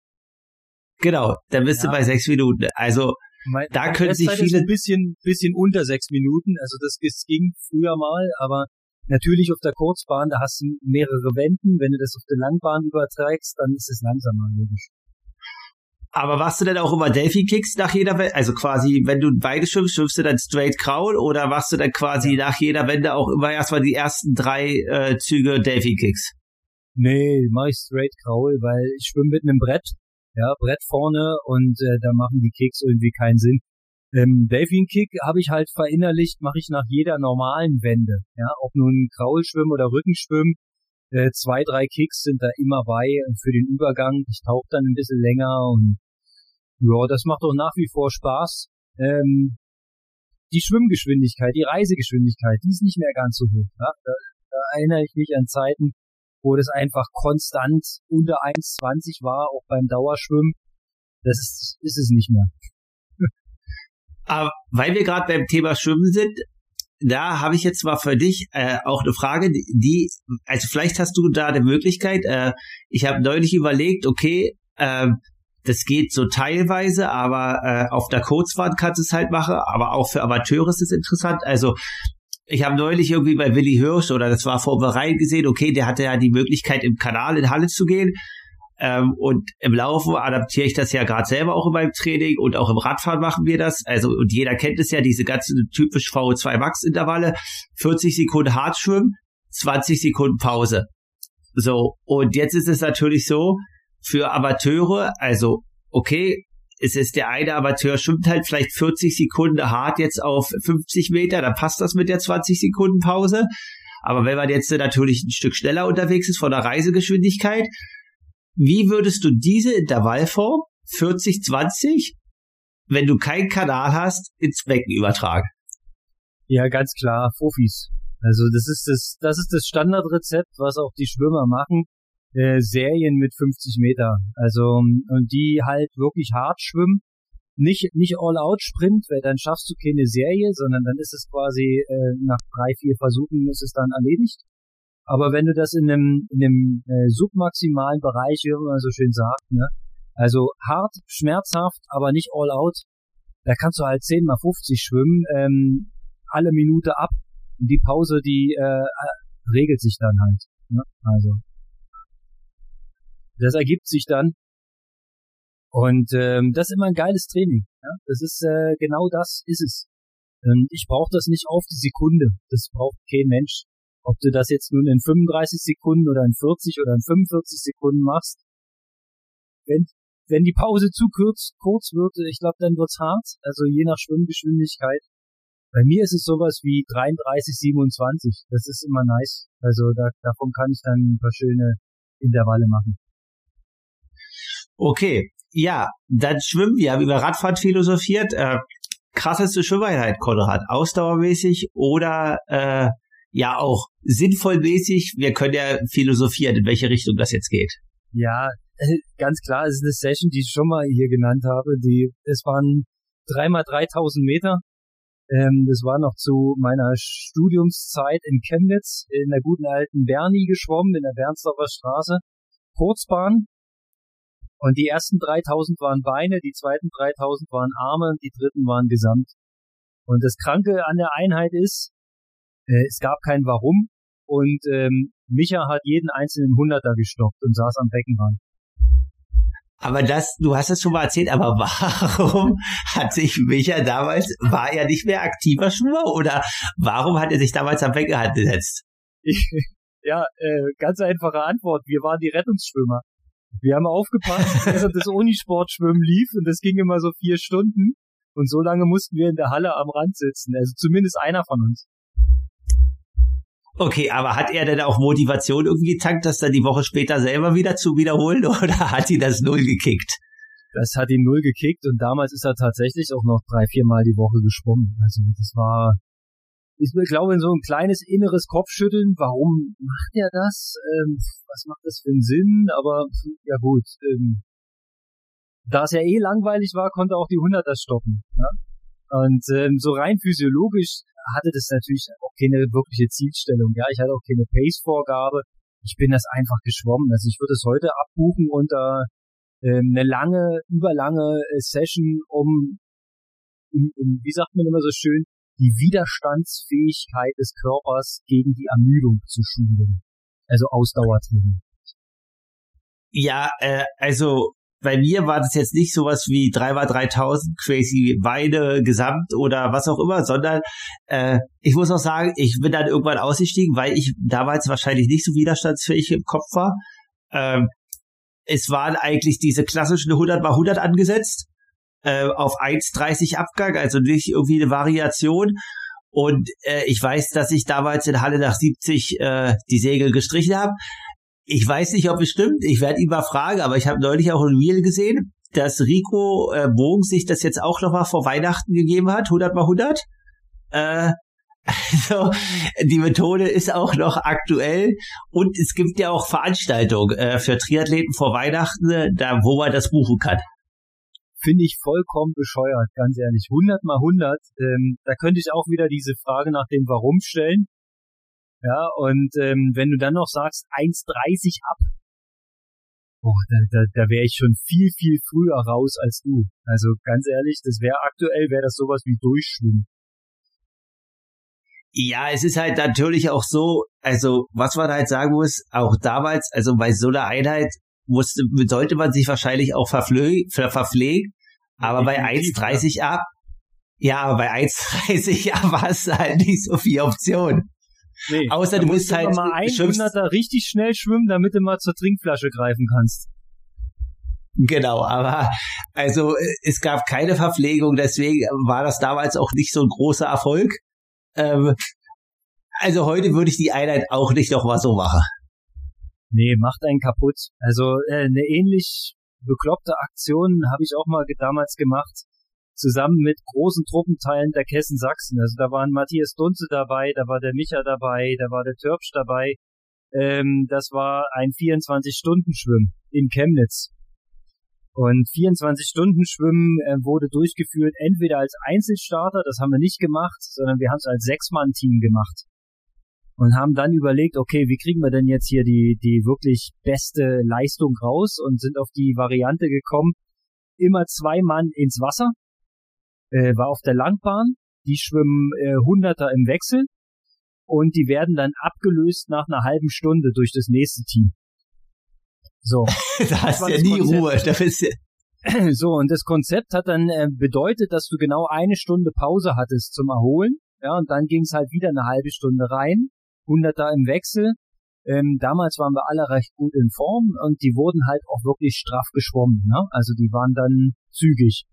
Genau, dann bist ja. du bei sechs Minuten. Also mein, da können sich viele ein bisschen bisschen unter sechs Minuten. Also das, das ging früher mal, aber natürlich auf der Kurzbahn, da hast du mehrere Wenden. Wenn du das auf der Langbahn überträgst, dann ist es langsamer, logisch. Aber warst du denn auch immer Delphi-Kicks nach jeder Wende? Also quasi, wenn du beide schwimmst, schwimmst du dann straight Kraul oder warst du dann quasi ja. nach jeder Wende auch immer erstmal die ersten drei äh, Züge Delphi-Kicks? Nee, mach ich straight Kraul, weil ich schwimme mit einem Brett ja, Brett vorne und äh, da machen die Kicks irgendwie keinen Sinn. Ähm, Delfin Kick habe ich halt verinnerlicht, mache ich nach jeder normalen Wende. Ja, ob nun Kraulschwimmen oder Rückenschwimmen, äh, zwei, drei Kicks sind da immer bei für den Übergang. Ich tauche dann ein bisschen länger und Ja, das macht doch nach wie vor Spaß. Ähm, die Schwimmgeschwindigkeit, die Reisegeschwindigkeit, die ist nicht mehr ganz so hoch. Ja? Da, da erinnere ich mich an Zeiten, wo das einfach konstant unter 1,20 war, auch beim Dauerschwimmen. Das ist, ist es nicht mehr. Aber weil wir gerade beim Thema Schwimmen sind, da habe ich jetzt mal für dich äh, auch eine Frage, die, also vielleicht hast du da eine Möglichkeit. Äh, ich habe neulich überlegt, okay, äh, das geht so teilweise, aber äh, auf der Kurzwand kannst du es halt machen, aber auch für Amateure ist es interessant. Also ich habe neulich irgendwie bei Willi Hirsch oder das war vor Verein gesehen, okay, der hatte ja die Möglichkeit im Kanal in Halle zu gehen. Ähm, und im Laufen adaptiere ich das ja gerade selber auch in meinem Training und auch im Radfahren machen wir das. Also, und jeder kennt es ja, diese ganzen typisch VO2 Max Intervalle. 40 Sekunden hart schwimmen, 20 Sekunden Pause. So. Und jetzt ist es natürlich so, für Amateure, also, okay, es ist der eine Amateur schwimmt halt vielleicht 40 Sekunden hart jetzt auf 50 Meter, dann passt das mit der 20 Sekunden Pause. Aber wenn man jetzt natürlich ein Stück schneller unterwegs ist von der Reisegeschwindigkeit, wie würdest du diese Intervallform 40-20, wenn du keinen Kanal hast, ins Becken übertragen? Ja, ganz klar, Fofis. Also das ist das, das ist das Standardrezept, was auch die Schwimmer machen. Äh, Serien mit 50 Meter. Also und die halt wirklich hart schwimmen. Nicht nicht All-Out-Sprint, weil dann schaffst du keine Serie, sondern dann ist es quasi äh, nach drei, vier Versuchen ist es dann erledigt. Aber wenn du das in einem, in einem äh, submaximalen Bereich, wie man so schön sagt, ne, also hart, schmerzhaft, aber nicht all out, da kannst du halt 10 mal 50 schwimmen, ähm, alle Minute ab. Und die Pause, die äh, regelt sich dann halt. Ne? Also das ergibt sich dann. Und ähm, das ist immer ein geiles Training. Ja? Das ist äh, genau das ist es. Und ich brauche das nicht auf die Sekunde. Das braucht kein Mensch. Ob du das jetzt nun in 35 Sekunden oder in 40 oder in 45 Sekunden machst, wenn, wenn die Pause zu kurz, kurz wird, ich glaube, dann wird's hart. Also je nach Schwimmgeschwindigkeit. Bei mir ist es sowas wie 33, 27. Das ist immer nice. Also da, davon kann ich dann ein paar schöne Intervalle machen. Okay, ja, dann schwimmen wir, haben über Radfahrt philosophiert. Äh, krasseste Schwimmeinheit, Konrad, ausdauermäßig oder äh, ja auch sinnvollmäßig. Wir können ja philosophieren, in welche Richtung das jetzt geht. Ja, äh, ganz klar, es ist eine Session, die ich schon mal hier genannt habe. Die, es waren dreimal 3000 Meter. Ähm, das war noch zu meiner Studiumszeit in Chemnitz, in der guten alten Bernie geschwommen, in der Bernsdorfer Straße. Kurzbahn. Und die ersten 3000 waren Beine, die zweiten 3000 waren Arme, die dritten waren Gesamt. Und das Kranke an der Einheit ist, äh, es gab kein Warum und ähm, Micha hat jeden einzelnen Hunderter gestoppt und saß am Beckenrand. Aber das, du hast es schon mal erzählt, aber warum hat sich Micha damals, war er nicht mehr aktiver Schwimmer oder warum hat er sich damals am Beckenrand gesetzt? ja, äh, ganz einfache Antwort. Wir waren die Rettungsschwimmer. Wir haben aufgepasst, während das Unisportschwimmen lief und das ging immer so vier Stunden. Und so lange mussten wir in der Halle am Rand sitzen. Also zumindest einer von uns. Okay, aber hat er denn auch Motivation irgendwie getankt, das dann die Woche später selber wieder zu wiederholen oder hat ihn das null gekickt? Das hat ihn null gekickt und damals ist er tatsächlich auch noch drei, vier Mal die Woche geschwommen. Also das war, ich glaube, so ein kleines inneres Kopfschütteln. Warum macht er das? Ähm, was macht das für einen Sinn? Aber ja gut, ähm, da es ja eh langweilig war, konnte auch die Hunderter stoppen. Ne? Und ähm, so rein physiologisch hatte das natürlich auch keine wirkliche Zielstellung. Ja, ich hatte auch keine Pace-Vorgabe. Ich bin das einfach geschwommen. Also ich würde es heute abbuchen unter ähm, eine lange, überlange äh, Session, um, um, um, wie sagt man immer so schön, die Widerstandsfähigkeit des Körpers gegen die Ermüdung zu schulen. Also Ausdauertraining. Ja, äh, also bei mir war das jetzt nicht sowas wie 3x3000 Crazy Weine Gesamt oder was auch immer, sondern äh, ich muss auch sagen, ich bin dann irgendwann ausgestiegen, weil ich damals wahrscheinlich nicht so widerstandsfähig im Kopf war. Ähm, es waren eigentlich diese klassischen 100 x 100 angesetzt äh, auf 1,30 Abgang, also nicht irgendwie eine Variation. Und äh, ich weiß, dass ich damals in Halle nach 70 äh, die Segel gestrichen habe. Ich weiß nicht, ob es stimmt. Ich werde ihn mal fragen, aber ich habe neulich auch ein Reel gesehen. dass Rico äh, Bogen sich das jetzt auch nochmal vor Weihnachten gegeben hat, 100 mal 100. Äh, also die Methode ist auch noch aktuell und es gibt ja auch Veranstaltungen äh, für Triathleten vor Weihnachten, äh, da wo man das buchen kann. Finde ich vollkommen bescheuert, ganz ehrlich. 100 mal 100, ähm, da könnte ich auch wieder diese Frage nach dem Warum stellen. Ja, und ähm, wenn du dann noch sagst 1,30 ab, boah, da, da, da wäre ich schon viel, viel früher raus als du. Also ganz ehrlich, das wäre aktuell, wäre das sowas wie Durchschwimmen. Ja, es ist halt natürlich auch so, also was man halt sagen muss, auch damals, also bei so einer Einheit musste, sollte man sich wahrscheinlich auch verpflegen, verpflegen aber bei 1,30 ab, ja, aber bei 1,30 ab hast du halt nicht so viel Option. Nee, Außer du musst halt mal 100er richtig schnell schwimmen, damit du mal zur Trinkflasche greifen kannst. Genau, aber also es gab keine Verpflegung, deswegen war das damals auch nicht so ein großer Erfolg. Ähm, also heute würde ich die Einheit auch nicht noch mal so machen. Nee, macht einen kaputt. Also äh, eine ähnlich bekloppte Aktion habe ich auch mal damals gemacht, zusammen mit großen Truppenteilen der Kessen Sachsen. Also da waren Matthias Dunze dabei, da war der Micha dabei, da war der Türpsch dabei. Ähm, das war ein 24-Stunden-Schwimmen in Chemnitz. Und 24-Stunden-Schwimmen äh, wurde durchgeführt entweder als Einzelstarter, das haben wir nicht gemacht, sondern wir haben es als Sechs-Mann-Team gemacht. Und haben dann überlegt, okay, wie kriegen wir denn jetzt hier die, die wirklich beste Leistung raus und sind auf die Variante gekommen, immer zwei Mann ins Wasser, äh, war auf der Langbahn, die schwimmen äh, Hunderter im Wechsel und die werden dann abgelöst nach einer halben Stunde durch das nächste Team. So. da hast du ja nie Konzept. Ruhe. Da bist du so, und das Konzept hat dann äh, bedeutet, dass du genau eine Stunde Pause hattest zum Erholen. Ja, und dann ging es halt wieder eine halbe Stunde rein, hunderter im Wechsel. Ähm, damals waren wir alle recht gut in Form und die wurden halt auch wirklich straff geschwommen. Ne? Also die waren dann zügig.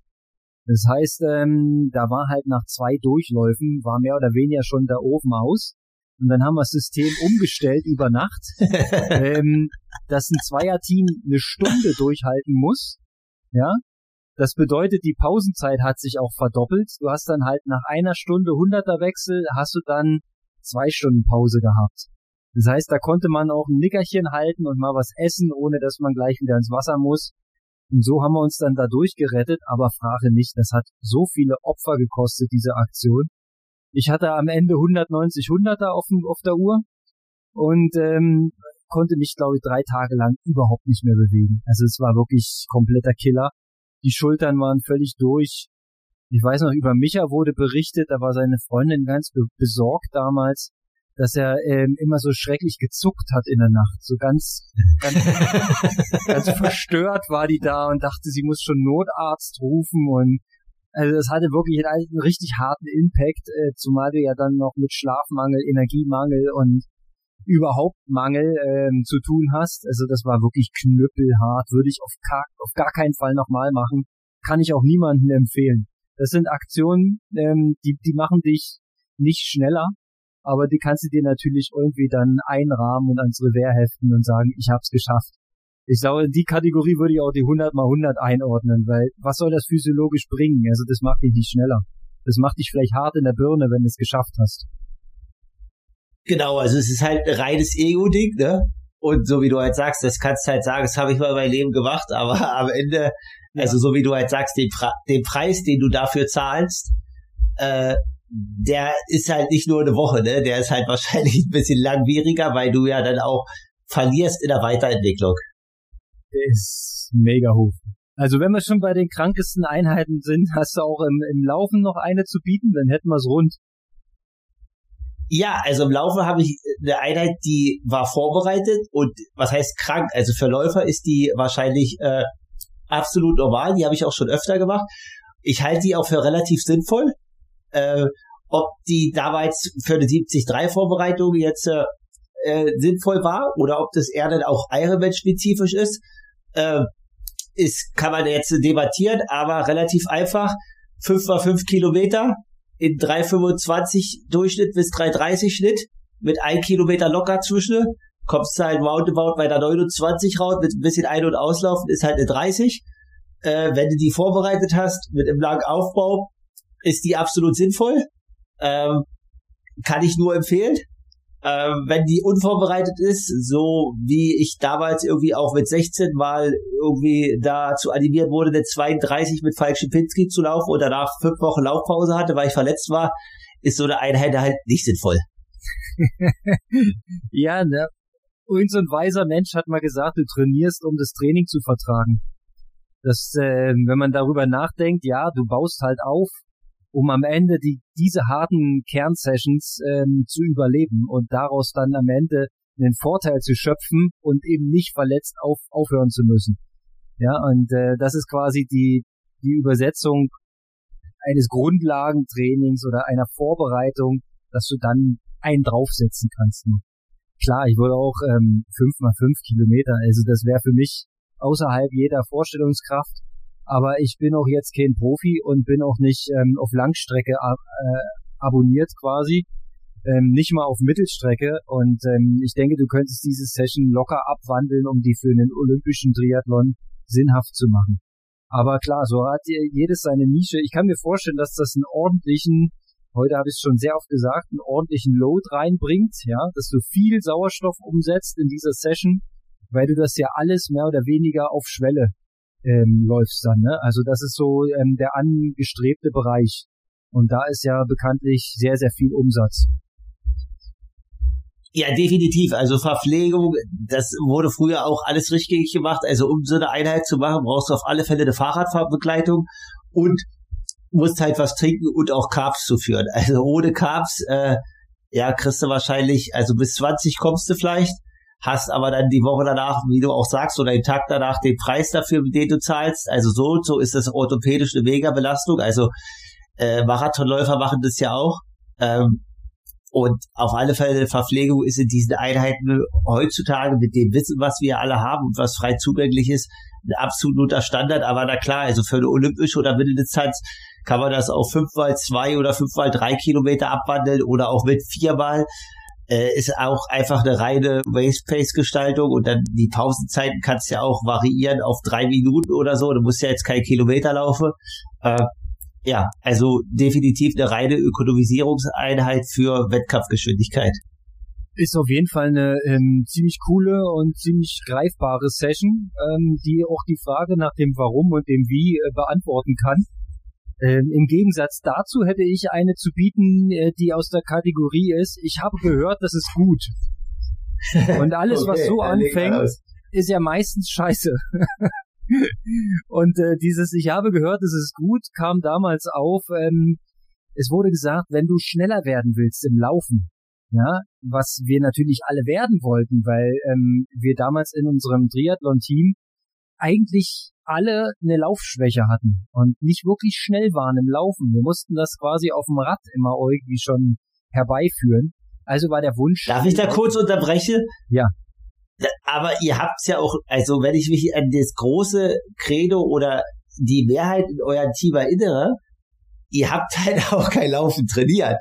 Das heißt, ähm, da war halt nach zwei Durchläufen, war mehr oder weniger schon der Ofen aus. Und dann haben wir das System umgestellt über Nacht, ähm, dass ein Zweierteam eine Stunde durchhalten muss. Ja, das bedeutet, die Pausenzeit hat sich auch verdoppelt. Du hast dann halt nach einer Stunde hunderter Wechsel, hast du dann zwei Stunden Pause gehabt. Das heißt, da konnte man auch ein Nickerchen halten und mal was essen, ohne dass man gleich wieder ins Wasser muss. Und so haben wir uns dann da durchgerettet, aber frage nicht, das hat so viele Opfer gekostet, diese Aktion. Ich hatte am Ende 190 Hunderter auf, auf der Uhr und ähm, konnte mich, glaube ich, drei Tage lang überhaupt nicht mehr bewegen. Also es war wirklich kompletter Killer. Die Schultern waren völlig durch. Ich weiß noch, über Micha wurde berichtet, da war seine Freundin ganz besorgt damals, dass er ähm, immer so schrecklich gezuckt hat in der Nacht. So ganz, ganz, ganz verstört war die da und dachte, sie muss schon Notarzt rufen und also das hatte wirklich einen richtig harten Impact, äh, zumal du ja dann noch mit Schlafmangel, Energiemangel und überhaupt Mangel ähm, zu tun hast. Also das war wirklich knüppelhart, würde ich auf gar, auf gar keinen Fall nochmal machen. Kann ich auch niemandem empfehlen. Das sind Aktionen, ähm, die, die machen dich nicht schneller, aber die kannst du dir natürlich irgendwie dann einrahmen und ans Revers heften und sagen, ich hab's geschafft. Ich glaube, die Kategorie würde ich auch die 100 mal 100 einordnen, weil was soll das physiologisch bringen? Also das macht dich nicht schneller. Das macht dich vielleicht hart in der Birne, wenn du es geschafft hast. Genau, also es ist halt ein reines Ego-Ding, ne? Und so wie du halt sagst, das kannst du halt sagen, das habe ich mal mein Leben gemacht, aber am Ende, ja. also so wie du halt sagst, den, den, Preis, den du dafür zahlst, äh, der ist halt nicht nur eine Woche, ne? Der ist halt wahrscheinlich ein bisschen langwieriger, weil du ja dann auch verlierst in der Weiterentwicklung der ist mega hoch. Also wenn wir schon bei den krankesten Einheiten sind, hast du auch im, im Laufen noch eine zu bieten, dann hätten wir es rund. Ja, also im Laufen habe ich eine Einheit, die war vorbereitet und was heißt krank? Also für Läufer ist die wahrscheinlich äh, absolut normal, die habe ich auch schon öfter gemacht. Ich halte die auch für relativ sinnvoll. Äh, ob die damals für eine 70-3-Vorbereitung jetzt äh, äh, sinnvoll war oder ob das eher dann auch Ironman-spezifisch ist, äh, ist, kann man jetzt debattieren, aber relativ einfach. 5 mal 5 Kilometer in 3,25 Durchschnitt bis 3,30 Schnitt mit 1 Kilometer locker zwischen. Kommst du halt roundabout bei der 29 raus mit ein bisschen Ein- und Auslaufen ist halt eine 30. äh, wenn du die vorbereitet hast mit einem langen Aufbau, ist die absolut sinnvoll. Ähm, kann ich nur empfehlen. Ähm, wenn die unvorbereitet ist, so wie ich damals irgendwie auch mit 16 mal irgendwie dazu animiert wurde, eine 32 mit Falk Schipinski zu laufen und danach fünf Wochen Laufpause hatte, weil ich verletzt war, ist so eine Einheit halt nicht sinnvoll. ja, ne? Irgend so ein weiser Mensch hat mal gesagt, du trainierst, um das Training zu vertragen. Das, äh, wenn man darüber nachdenkt, ja, du baust halt auf, um am Ende die, diese harten Kernsessions ähm, zu überleben und daraus dann am Ende einen Vorteil zu schöpfen und eben nicht verletzt auf, aufhören zu müssen. Ja, und äh, das ist quasi die, die Übersetzung eines Grundlagentrainings oder einer Vorbereitung, dass du dann einen draufsetzen kannst. Klar, ich würde auch ähm, fünf mal fünf Kilometer, also das wäre für mich außerhalb jeder Vorstellungskraft. Aber ich bin auch jetzt kein Profi und bin auch nicht ähm, auf Langstrecke äh, abonniert quasi, ähm, nicht mal auf Mittelstrecke. Und ähm, ich denke, du könntest diese Session locker abwandeln, um die für einen olympischen Triathlon sinnhaft zu machen. Aber klar, so hat jedes seine Nische. Ich kann mir vorstellen, dass das einen ordentlichen, heute habe ich es schon sehr oft gesagt, einen ordentlichen Load reinbringt, ja, dass du viel Sauerstoff umsetzt in dieser Session weil du das ja alles mehr oder weniger auf Schwelle ähm, läufst dann. Ne? Also das ist so ähm, der angestrebte Bereich. Und da ist ja bekanntlich sehr, sehr viel Umsatz. Ja, definitiv. Also Verpflegung, das wurde früher auch alles richtig gemacht. Also um so eine Einheit zu machen, brauchst du auf alle Fälle eine Fahrradbegleitung und musst halt was trinken und auch Carbs zu führen. Also ohne Carbs, äh, ja, kriegst du wahrscheinlich, also bis 20 kommst du vielleicht, hast aber dann die Woche danach, wie du auch sagst, oder den Tag danach den Preis dafür, den du zahlst. Also so und so ist das orthopädisch eine Mega-Belastung. Also äh, Marathonläufer machen das ja auch. Ähm, und auf alle Fälle Verpflegung ist in diesen Einheiten heutzutage mit dem Wissen, was wir alle haben und was frei zugänglich ist, ein absoluter Standard. Aber na klar, also für eine olympische oder Mitteldistanz kann man das auf fünfmal zwei oder fünfmal drei Kilometer abwandeln oder auch mit viermal äh, ist auch einfach eine reine Waste-Pace-Gestaltung und dann die Pausenzeiten kannst du ja auch variieren auf drei Minuten oder so. Du musst ja jetzt kein Kilometer laufen. Äh, ja, also definitiv eine reine Ökonomisierungseinheit für Wettkampfgeschwindigkeit. Ist auf jeden Fall eine ähm, ziemlich coole und ziemlich greifbare Session, ähm, die auch die Frage nach dem Warum und dem Wie äh, beantworten kann. Ähm, Im Gegensatz dazu hätte ich eine zu bieten, äh, die aus der Kategorie ist, ich habe gehört, das ist gut. Und alles, okay, was so anfängt, ist ja meistens scheiße. Und äh, dieses Ich habe gehört, es ist gut, kam damals auf. Ähm, es wurde gesagt, wenn du schneller werden willst im Laufen, ja, was wir natürlich alle werden wollten, weil ähm, wir damals in unserem Triathlon-Team eigentlich alle eine Laufschwäche hatten und nicht wirklich schnell waren im Laufen. Wir mussten das quasi auf dem Rad immer irgendwie schon herbeiführen. Also war der Wunsch. Darf ich da kurz unterbrechen? Ja. Aber ihr habt's ja auch, also wenn ich mich an das große Credo oder die Mehrheit in eurem Team erinnere, ihr habt halt auch kein Laufen trainiert.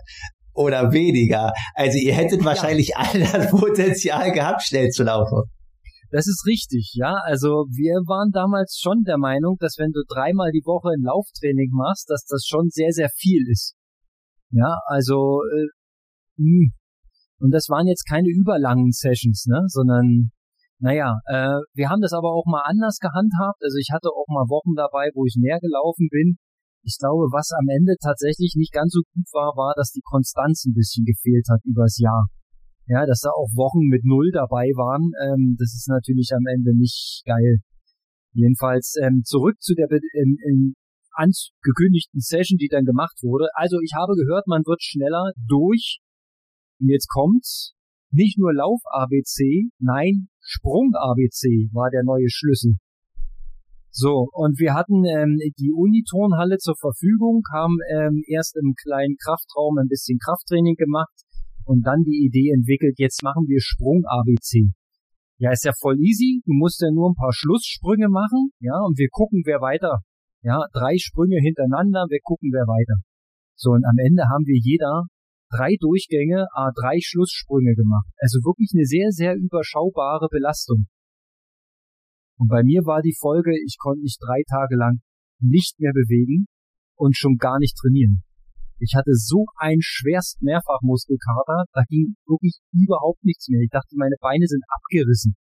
Oder weniger. Also ihr hättet ja. wahrscheinlich all das Potenzial gehabt, schnell zu laufen. Das ist richtig, ja. Also wir waren damals schon der Meinung, dass wenn du dreimal die Woche ein Lauftraining machst, dass das schon sehr, sehr viel ist. Ja, also äh, hm. und das waren jetzt keine überlangen Sessions, ne, sondern naja, äh, wir haben das aber auch mal anders gehandhabt. Also ich hatte auch mal Wochen dabei, wo ich mehr gelaufen bin. Ich glaube, was am Ende tatsächlich nicht ganz so gut war, war, dass die Konstanz ein bisschen gefehlt hat übers Jahr ja, dass da auch Wochen mit Null dabei waren, ähm, das ist natürlich am Ende nicht geil. Jedenfalls ähm, zurück zu der in, in angekündigten Session, die dann gemacht wurde. Also ich habe gehört, man wird schneller durch, und jetzt kommt's, nicht nur Lauf-ABC, nein, Sprung-ABC war der neue Schlüssel. So, und wir hatten ähm, die Uniturnhalle zur Verfügung, haben ähm, erst im kleinen Kraftraum ein bisschen Krafttraining gemacht, und dann die Idee entwickelt, jetzt machen wir Sprung-ABC. Ja, ist ja voll easy. Du musst ja nur ein paar Schlusssprünge machen, ja, und wir gucken, wer weiter. Ja, drei Sprünge hintereinander, wir gucken, wer weiter. So, und am Ende haben wir jeder drei Durchgänge, a drei Schlusssprünge gemacht. Also wirklich eine sehr, sehr überschaubare Belastung. Und bei mir war die Folge, ich konnte mich drei Tage lang nicht mehr bewegen und schon gar nicht trainieren. Ich hatte so einen schwerst Mehrfachmuskelkater, da ging wirklich überhaupt nichts mehr. Ich dachte, meine Beine sind abgerissen.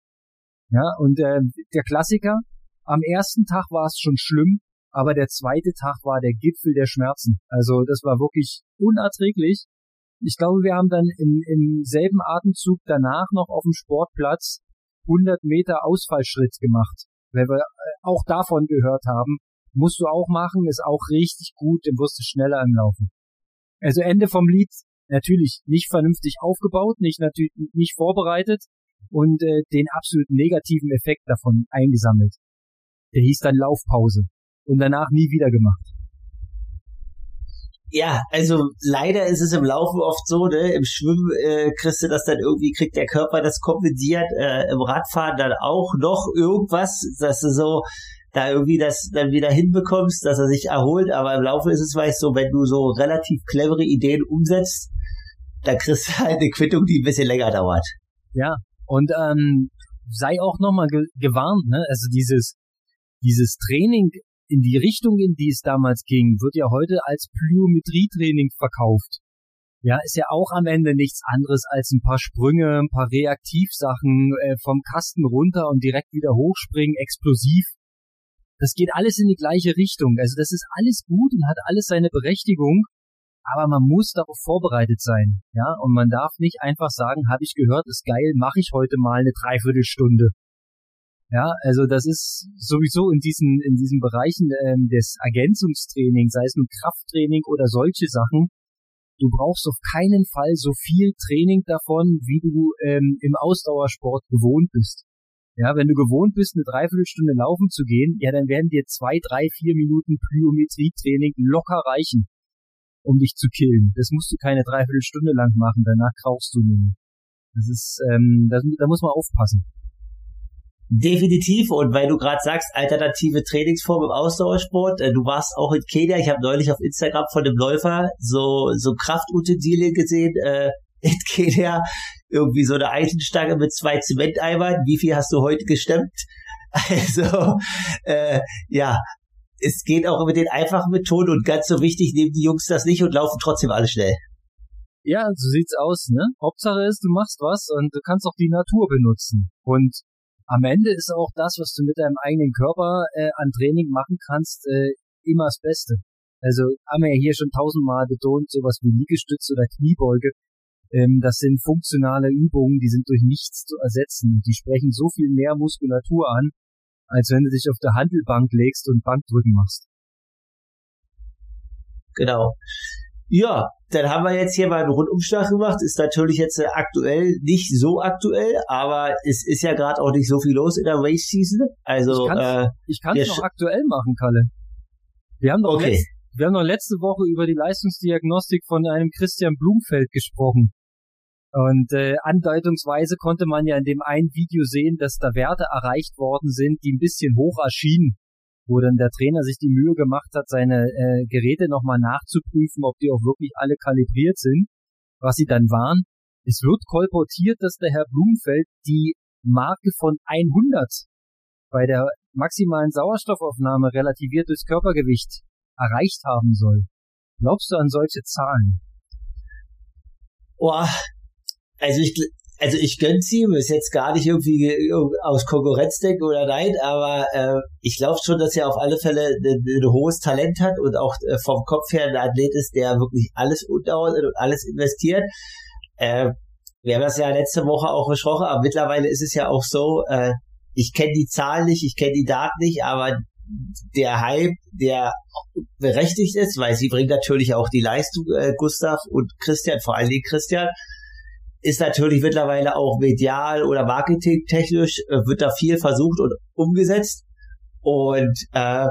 Ja, und äh, der Klassiker, am ersten Tag war es schon schlimm, aber der zweite Tag war der Gipfel der Schmerzen. Also das war wirklich unerträglich. Ich glaube, wir haben dann im, im selben Atemzug danach noch auf dem Sportplatz 100 Meter Ausfallschritt gemacht, weil wir äh, auch davon gehört haben, musst du auch machen, ist auch richtig gut, dann wirst du schneller im Laufen. Also Ende vom Lied, natürlich nicht vernünftig aufgebaut, nicht natürlich nicht vorbereitet und äh, den absolut negativen Effekt davon eingesammelt. Der hieß dann Laufpause und danach nie wieder gemacht. Ja, also leider ist es im Laufen oft so, ne? Im Schwimmen äh, kriegst du das dann irgendwie, kriegt der Körper das kompensiert, äh, im Radfahren dann auch noch irgendwas, dass du so da irgendwie das dann wieder hinbekommst, dass er sich erholt, aber im Laufe ist es meist so, wenn du so relativ clevere Ideen umsetzt, dann kriegst du halt eine Quittung, die ein bisschen länger dauert. Ja, und ähm, sei auch nochmal ge gewarnt, ne? Also dieses, dieses Training in die Richtung, in die es damals ging, wird ja heute als Plyometrietraining verkauft. Ja, ist ja auch am Ende nichts anderes als ein paar Sprünge, ein paar Reaktivsachen äh, vom Kasten runter und direkt wieder hochspringen, explosiv. Das geht alles in die gleiche Richtung. Also das ist alles gut und hat alles seine Berechtigung, aber man muss darauf vorbereitet sein. Ja, und man darf nicht einfach sagen, habe ich gehört, ist geil, mache ich heute mal eine Dreiviertelstunde. Ja, also das ist sowieso in diesen, in diesen Bereichen ähm, des Ergänzungstrainings, sei es nun Krafttraining oder solche Sachen, du brauchst auf keinen Fall so viel Training davon, wie du ähm, im Ausdauersport gewohnt bist. Ja, wenn du gewohnt bist, eine Dreiviertelstunde laufen zu gehen, ja, dann werden dir zwei, drei, vier Minuten Plyometrietraining locker reichen, um dich zu killen. Das musst du keine Dreiviertelstunde lang machen, danach krauchst du nur. Das ist, ähm, da, da muss man aufpassen. Definitiv. Und weil du gerade sagst, alternative Trainingsform im Ausdauersport, äh, du warst auch in Kenia. Ich habe neulich auf Instagram von dem Läufer so, so Kraftutensilien gesehen. Äh, in Kenia irgendwie so eine Eisenstange mit zwei Zementeimern. Wie viel hast du heute gestemmt? Also, äh, ja, es geht auch mit den einfachen Methoden und ganz so wichtig, nehmen die Jungs das nicht und laufen trotzdem alle schnell. Ja, so sieht's aus, ne? Hauptsache ist, du machst was und du kannst auch die Natur benutzen. Und am Ende ist auch das, was du mit deinem eigenen Körper äh, an Training machen kannst, äh, immer das Beste. Also haben wir ja hier schon tausendmal betont, sowas wie Liegestütz oder Kniebeuge. Ähm, das sind funktionale Übungen, die sind durch nichts zu ersetzen. Die sprechen so viel mehr Muskulatur an, als wenn du dich auf der Handelbank legst und Bankdrücken machst. Genau. Ja, dann haben wir jetzt hier mal einen Rundumschlag gemacht. Ist natürlich jetzt äh, aktuell nicht so aktuell, aber es ist ja gerade auch nicht so viel los in der Race Season. Also ich kann es äh, noch aktuell machen, Kalle. Wir haben doch okay. letzt, wir haben noch letzte Woche über die Leistungsdiagnostik von einem Christian Blumfeld gesprochen. Und äh, andeutungsweise konnte man ja in dem einen Video sehen, dass da Werte erreicht worden sind, die ein bisschen hoch erschienen wo dann der Trainer sich die Mühe gemacht hat, seine äh, Geräte nochmal nachzuprüfen, ob die auch wirklich alle kalibriert sind, was sie dann waren. Es wird kolportiert, dass der Herr Blumenfeld die Marke von 100 bei der maximalen Sauerstoffaufnahme relativiert durchs Körpergewicht erreicht haben soll. Glaubst du an solche Zahlen? Boah, also ich, also ich gönn's ihm, ist jetzt gar nicht irgendwie aus Konkurrenzdenken oder nein, aber äh, ich glaube schon, dass er auf alle Fälle ein, ein hohes Talent hat und auch äh, vom Kopf her ein Athlet ist, der wirklich alles unterhaut und alles investiert. Äh, wir haben das ja letzte Woche auch besprochen, aber mittlerweile ist es ja auch so, äh, ich kenne die Zahlen nicht, ich kenne die Daten nicht, aber der Hype, der berechtigt ist, weil sie bringt natürlich auch die Leistung, äh, Gustav und Christian, vor allen Dingen Christian, ist natürlich mittlerweile auch medial oder marketingtechnisch äh, wird da viel versucht und umgesetzt. Und äh,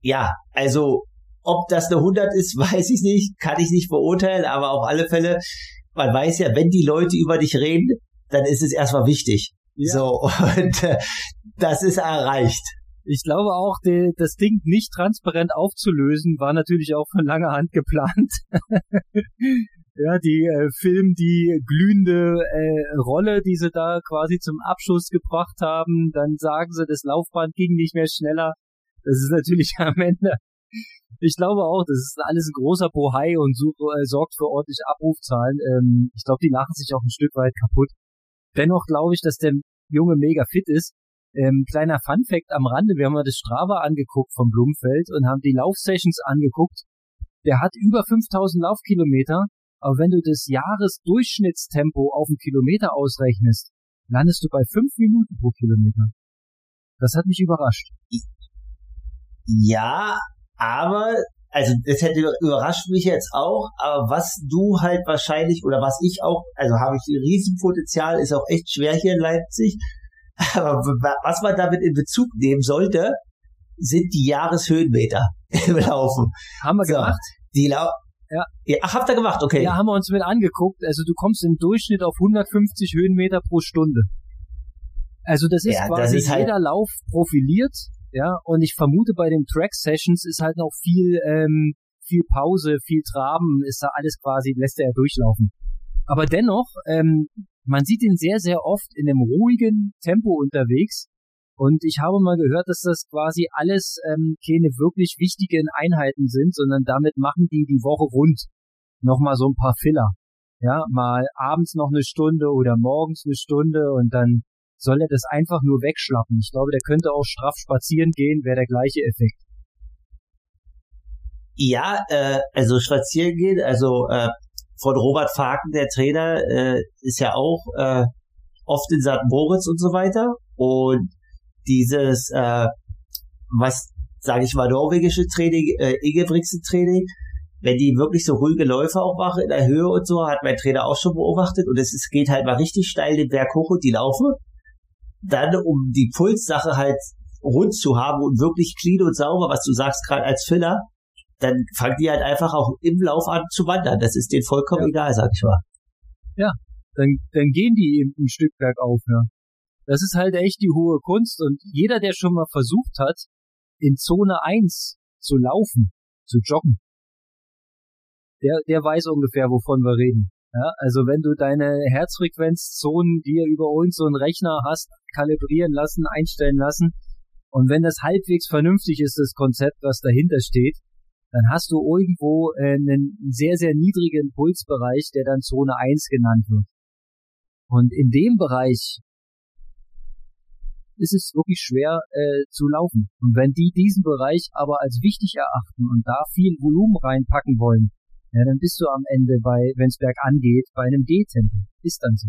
ja, also ob das eine 100 ist, weiß ich nicht, kann ich nicht beurteilen, aber auf alle Fälle, man weiß ja, wenn die Leute über dich reden, dann ist es erstmal wichtig. Ja. So, und äh, das ist erreicht. Ich glaube auch, die, das Ding nicht transparent aufzulösen, war natürlich auch von langer Hand geplant. Ja, die äh, filmen die glühende äh, Rolle, die sie da quasi zum Abschuss gebracht haben. Dann sagen sie, das Laufband ging nicht mehr schneller. Das ist natürlich am Ende. Ich glaube auch, das ist alles ein großer Bohai und so, äh, sorgt für ordentliche Abrufzahlen. Ähm, ich glaube, die lachen sich auch ein Stück weit kaputt. Dennoch glaube ich, dass der Junge mega fit ist. Ähm, kleiner Fun Fact am Rande, wir haben mal das Strava angeguckt vom Blumfeld und haben die Laufsessions angeguckt. Der hat über 5000 Laufkilometer aber wenn du das Jahresdurchschnittstempo auf einen Kilometer ausrechnest, landest du bei fünf Minuten pro Kilometer. Das hat mich überrascht. Ja, aber, also das hätte überrascht mich jetzt auch, aber was du halt wahrscheinlich, oder was ich auch, also habe ich ein Riesenpotenzial, ist auch echt schwer hier in Leipzig, aber was man damit in Bezug nehmen sollte, sind die Jahreshöhenmeter im Laufen. Haben wir so, gemacht? Die, ja. ja. Ach, habt ihr gemacht, okay. Ja, haben wir uns mit angeguckt. Also du kommst im Durchschnitt auf 150 Höhenmeter pro Stunde. Also das ist ja, quasi das ist halt jeder Lauf profiliert, ja, und ich vermute bei den Track Sessions ist halt noch viel, ähm, viel Pause, viel Traben, ist da alles quasi, lässt er durchlaufen. Aber dennoch, ähm, man sieht ihn sehr, sehr oft in einem ruhigen Tempo unterwegs und ich habe mal gehört, dass das quasi alles ähm, keine wirklich wichtigen Einheiten sind, sondern damit machen die die Woche rund. Nochmal so ein paar Filler. Ja, mal abends noch eine Stunde oder morgens eine Stunde und dann soll er das einfach nur wegschlappen. Ich glaube, der könnte auch straff spazieren gehen, wäre der gleiche Effekt. Ja, äh, also spazieren gehen, also äh, von Robert Faken, der Trainer, äh, ist ja auch äh, oft in St. Moritz und so weiter. Und dieses, äh, was, sage ich mal, norwegische Training, äh, Ingebrigtsen-Training, wenn die wirklich so ruhige Läufe auch machen in der Höhe und so, hat mein Trainer auch schon beobachtet und es, es geht halt mal richtig steil den Berg hoch und die laufen. Dann, um die Pulssache halt rund zu haben und wirklich clean und sauber, was du sagst, gerade als Filler, dann fangen die halt einfach auch im Lauf an zu wandern. Das ist denen vollkommen ja. egal, sag ich mal. Ja, dann, dann gehen die eben ein Stück bergauf, ja. Das ist halt echt die hohe Kunst und jeder, der schon mal versucht hat, in Zone 1 zu laufen, zu joggen, der, der weiß ungefähr, wovon wir reden. Ja, also wenn du deine Herzfrequenzzonen dir über uns so einen Rechner hast, kalibrieren lassen, einstellen lassen, und wenn das halbwegs vernünftig ist, das Konzept, was dahinter steht, dann hast du irgendwo äh, einen sehr, sehr niedrigen Pulsbereich, der dann Zone 1 genannt wird. Und in dem Bereich ist es wirklich schwer äh, zu laufen. Und wenn die diesen Bereich aber als wichtig erachten und da viel Volumen reinpacken wollen, ja, dann bist du am Ende bei, wenn es bergan geht, bei einem D-Tempo. Ist dann so.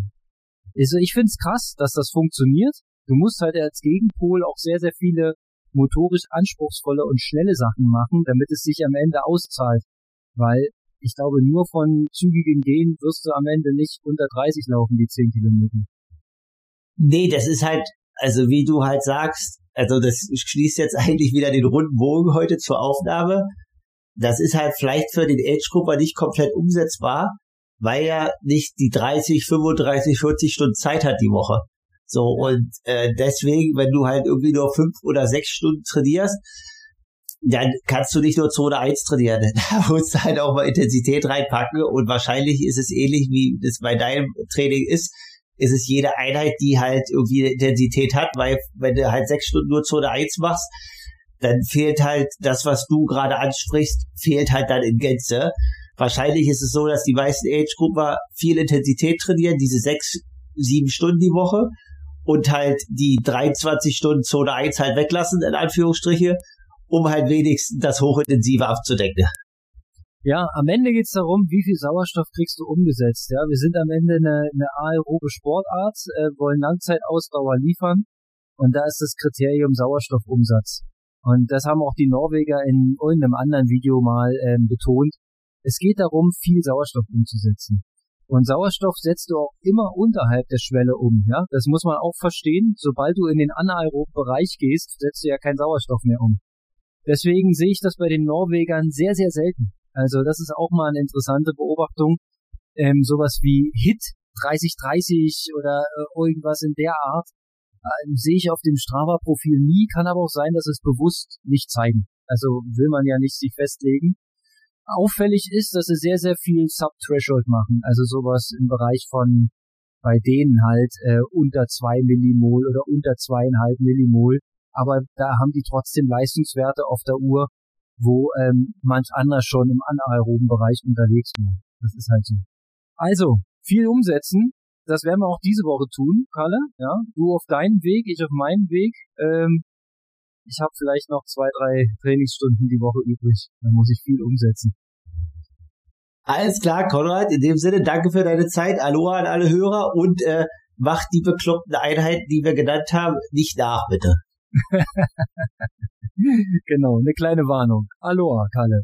Also ich finde es krass, dass das funktioniert. Du musst halt als Gegenpol auch sehr, sehr viele motorisch anspruchsvolle und schnelle Sachen machen, damit es sich am Ende auszahlt. Weil ich glaube, nur von zügigen Gehen wirst du am Ende nicht unter 30 laufen, die 10 Kilometer. Nee, das ist halt, also wie du halt sagst, also das schließt jetzt eigentlich wieder den runden Bogen heute zur Aufnahme. Das ist halt vielleicht für den Age-Grupper nicht komplett umsetzbar, weil er nicht die 30, 35, 40 Stunden Zeit hat die Woche. So, und äh, deswegen, wenn du halt irgendwie nur fünf oder sechs Stunden trainierst, dann kannst du nicht nur Zone 1 trainieren. Da musst du halt auch mal Intensität reinpacken und wahrscheinlich ist es ähnlich wie das bei deinem Training ist ist es jede Einheit, die halt irgendwie Intensität hat, weil wenn du halt sechs Stunden nur Zone 1 machst, dann fehlt halt das, was du gerade ansprichst, fehlt halt dann in Gänze. Wahrscheinlich ist es so, dass die meisten Age-Grupper viel Intensität trainieren, diese sechs, sieben Stunden die Woche und halt die 23 Stunden Zone 1 halt weglassen, in Anführungsstriche, um halt wenigstens das Hochintensive abzudecken. Ja, am Ende geht's darum, wie viel Sauerstoff kriegst du umgesetzt. Ja, wir sind am Ende eine, eine aerobe Sportart, äh, wollen Langzeitausdauer liefern und da ist das Kriterium Sauerstoffumsatz. Und das haben auch die Norweger in irgendeinem anderen Video mal ähm, betont. Es geht darum, viel Sauerstoff umzusetzen. Und Sauerstoff setzt du auch immer unterhalb der Schwelle um. Ja, das muss man auch verstehen. Sobald du in den anaeroben Bereich gehst, setzt du ja keinen Sauerstoff mehr um. Deswegen sehe ich das bei den Norwegern sehr, sehr selten. Also das ist auch mal eine interessante Beobachtung. Ähm, sowas wie Hit 3030 oder äh, irgendwas in der Art äh, sehe ich auf dem Strava-Profil nie, kann aber auch sein, dass es bewusst nicht zeigen. Also will man ja nicht sich festlegen. auffällig ist, dass sie sehr, sehr viel Sub-Threshold machen. Also sowas im Bereich von bei denen halt äh, unter zwei Millimol oder unter zweieinhalb Millimol. Aber da haben die trotzdem Leistungswerte auf der Uhr, wo ähm, manch anderer schon im anaeroben Bereich unterwegs war. Das ist halt so. Also, viel umsetzen. Das werden wir auch diese Woche tun, Kalle. Ja, du auf deinem Weg, ich auf meinem Weg. Ähm, ich habe vielleicht noch zwei, drei Trainingsstunden die Woche übrig. Da muss ich viel umsetzen. Alles klar, Konrad. In dem Sinne, danke für deine Zeit. Aloha an alle Hörer und äh, macht die bekloppten Einheiten, die wir genannt haben, nicht nach, bitte. genau, eine kleine Warnung. Aloha, Kalle.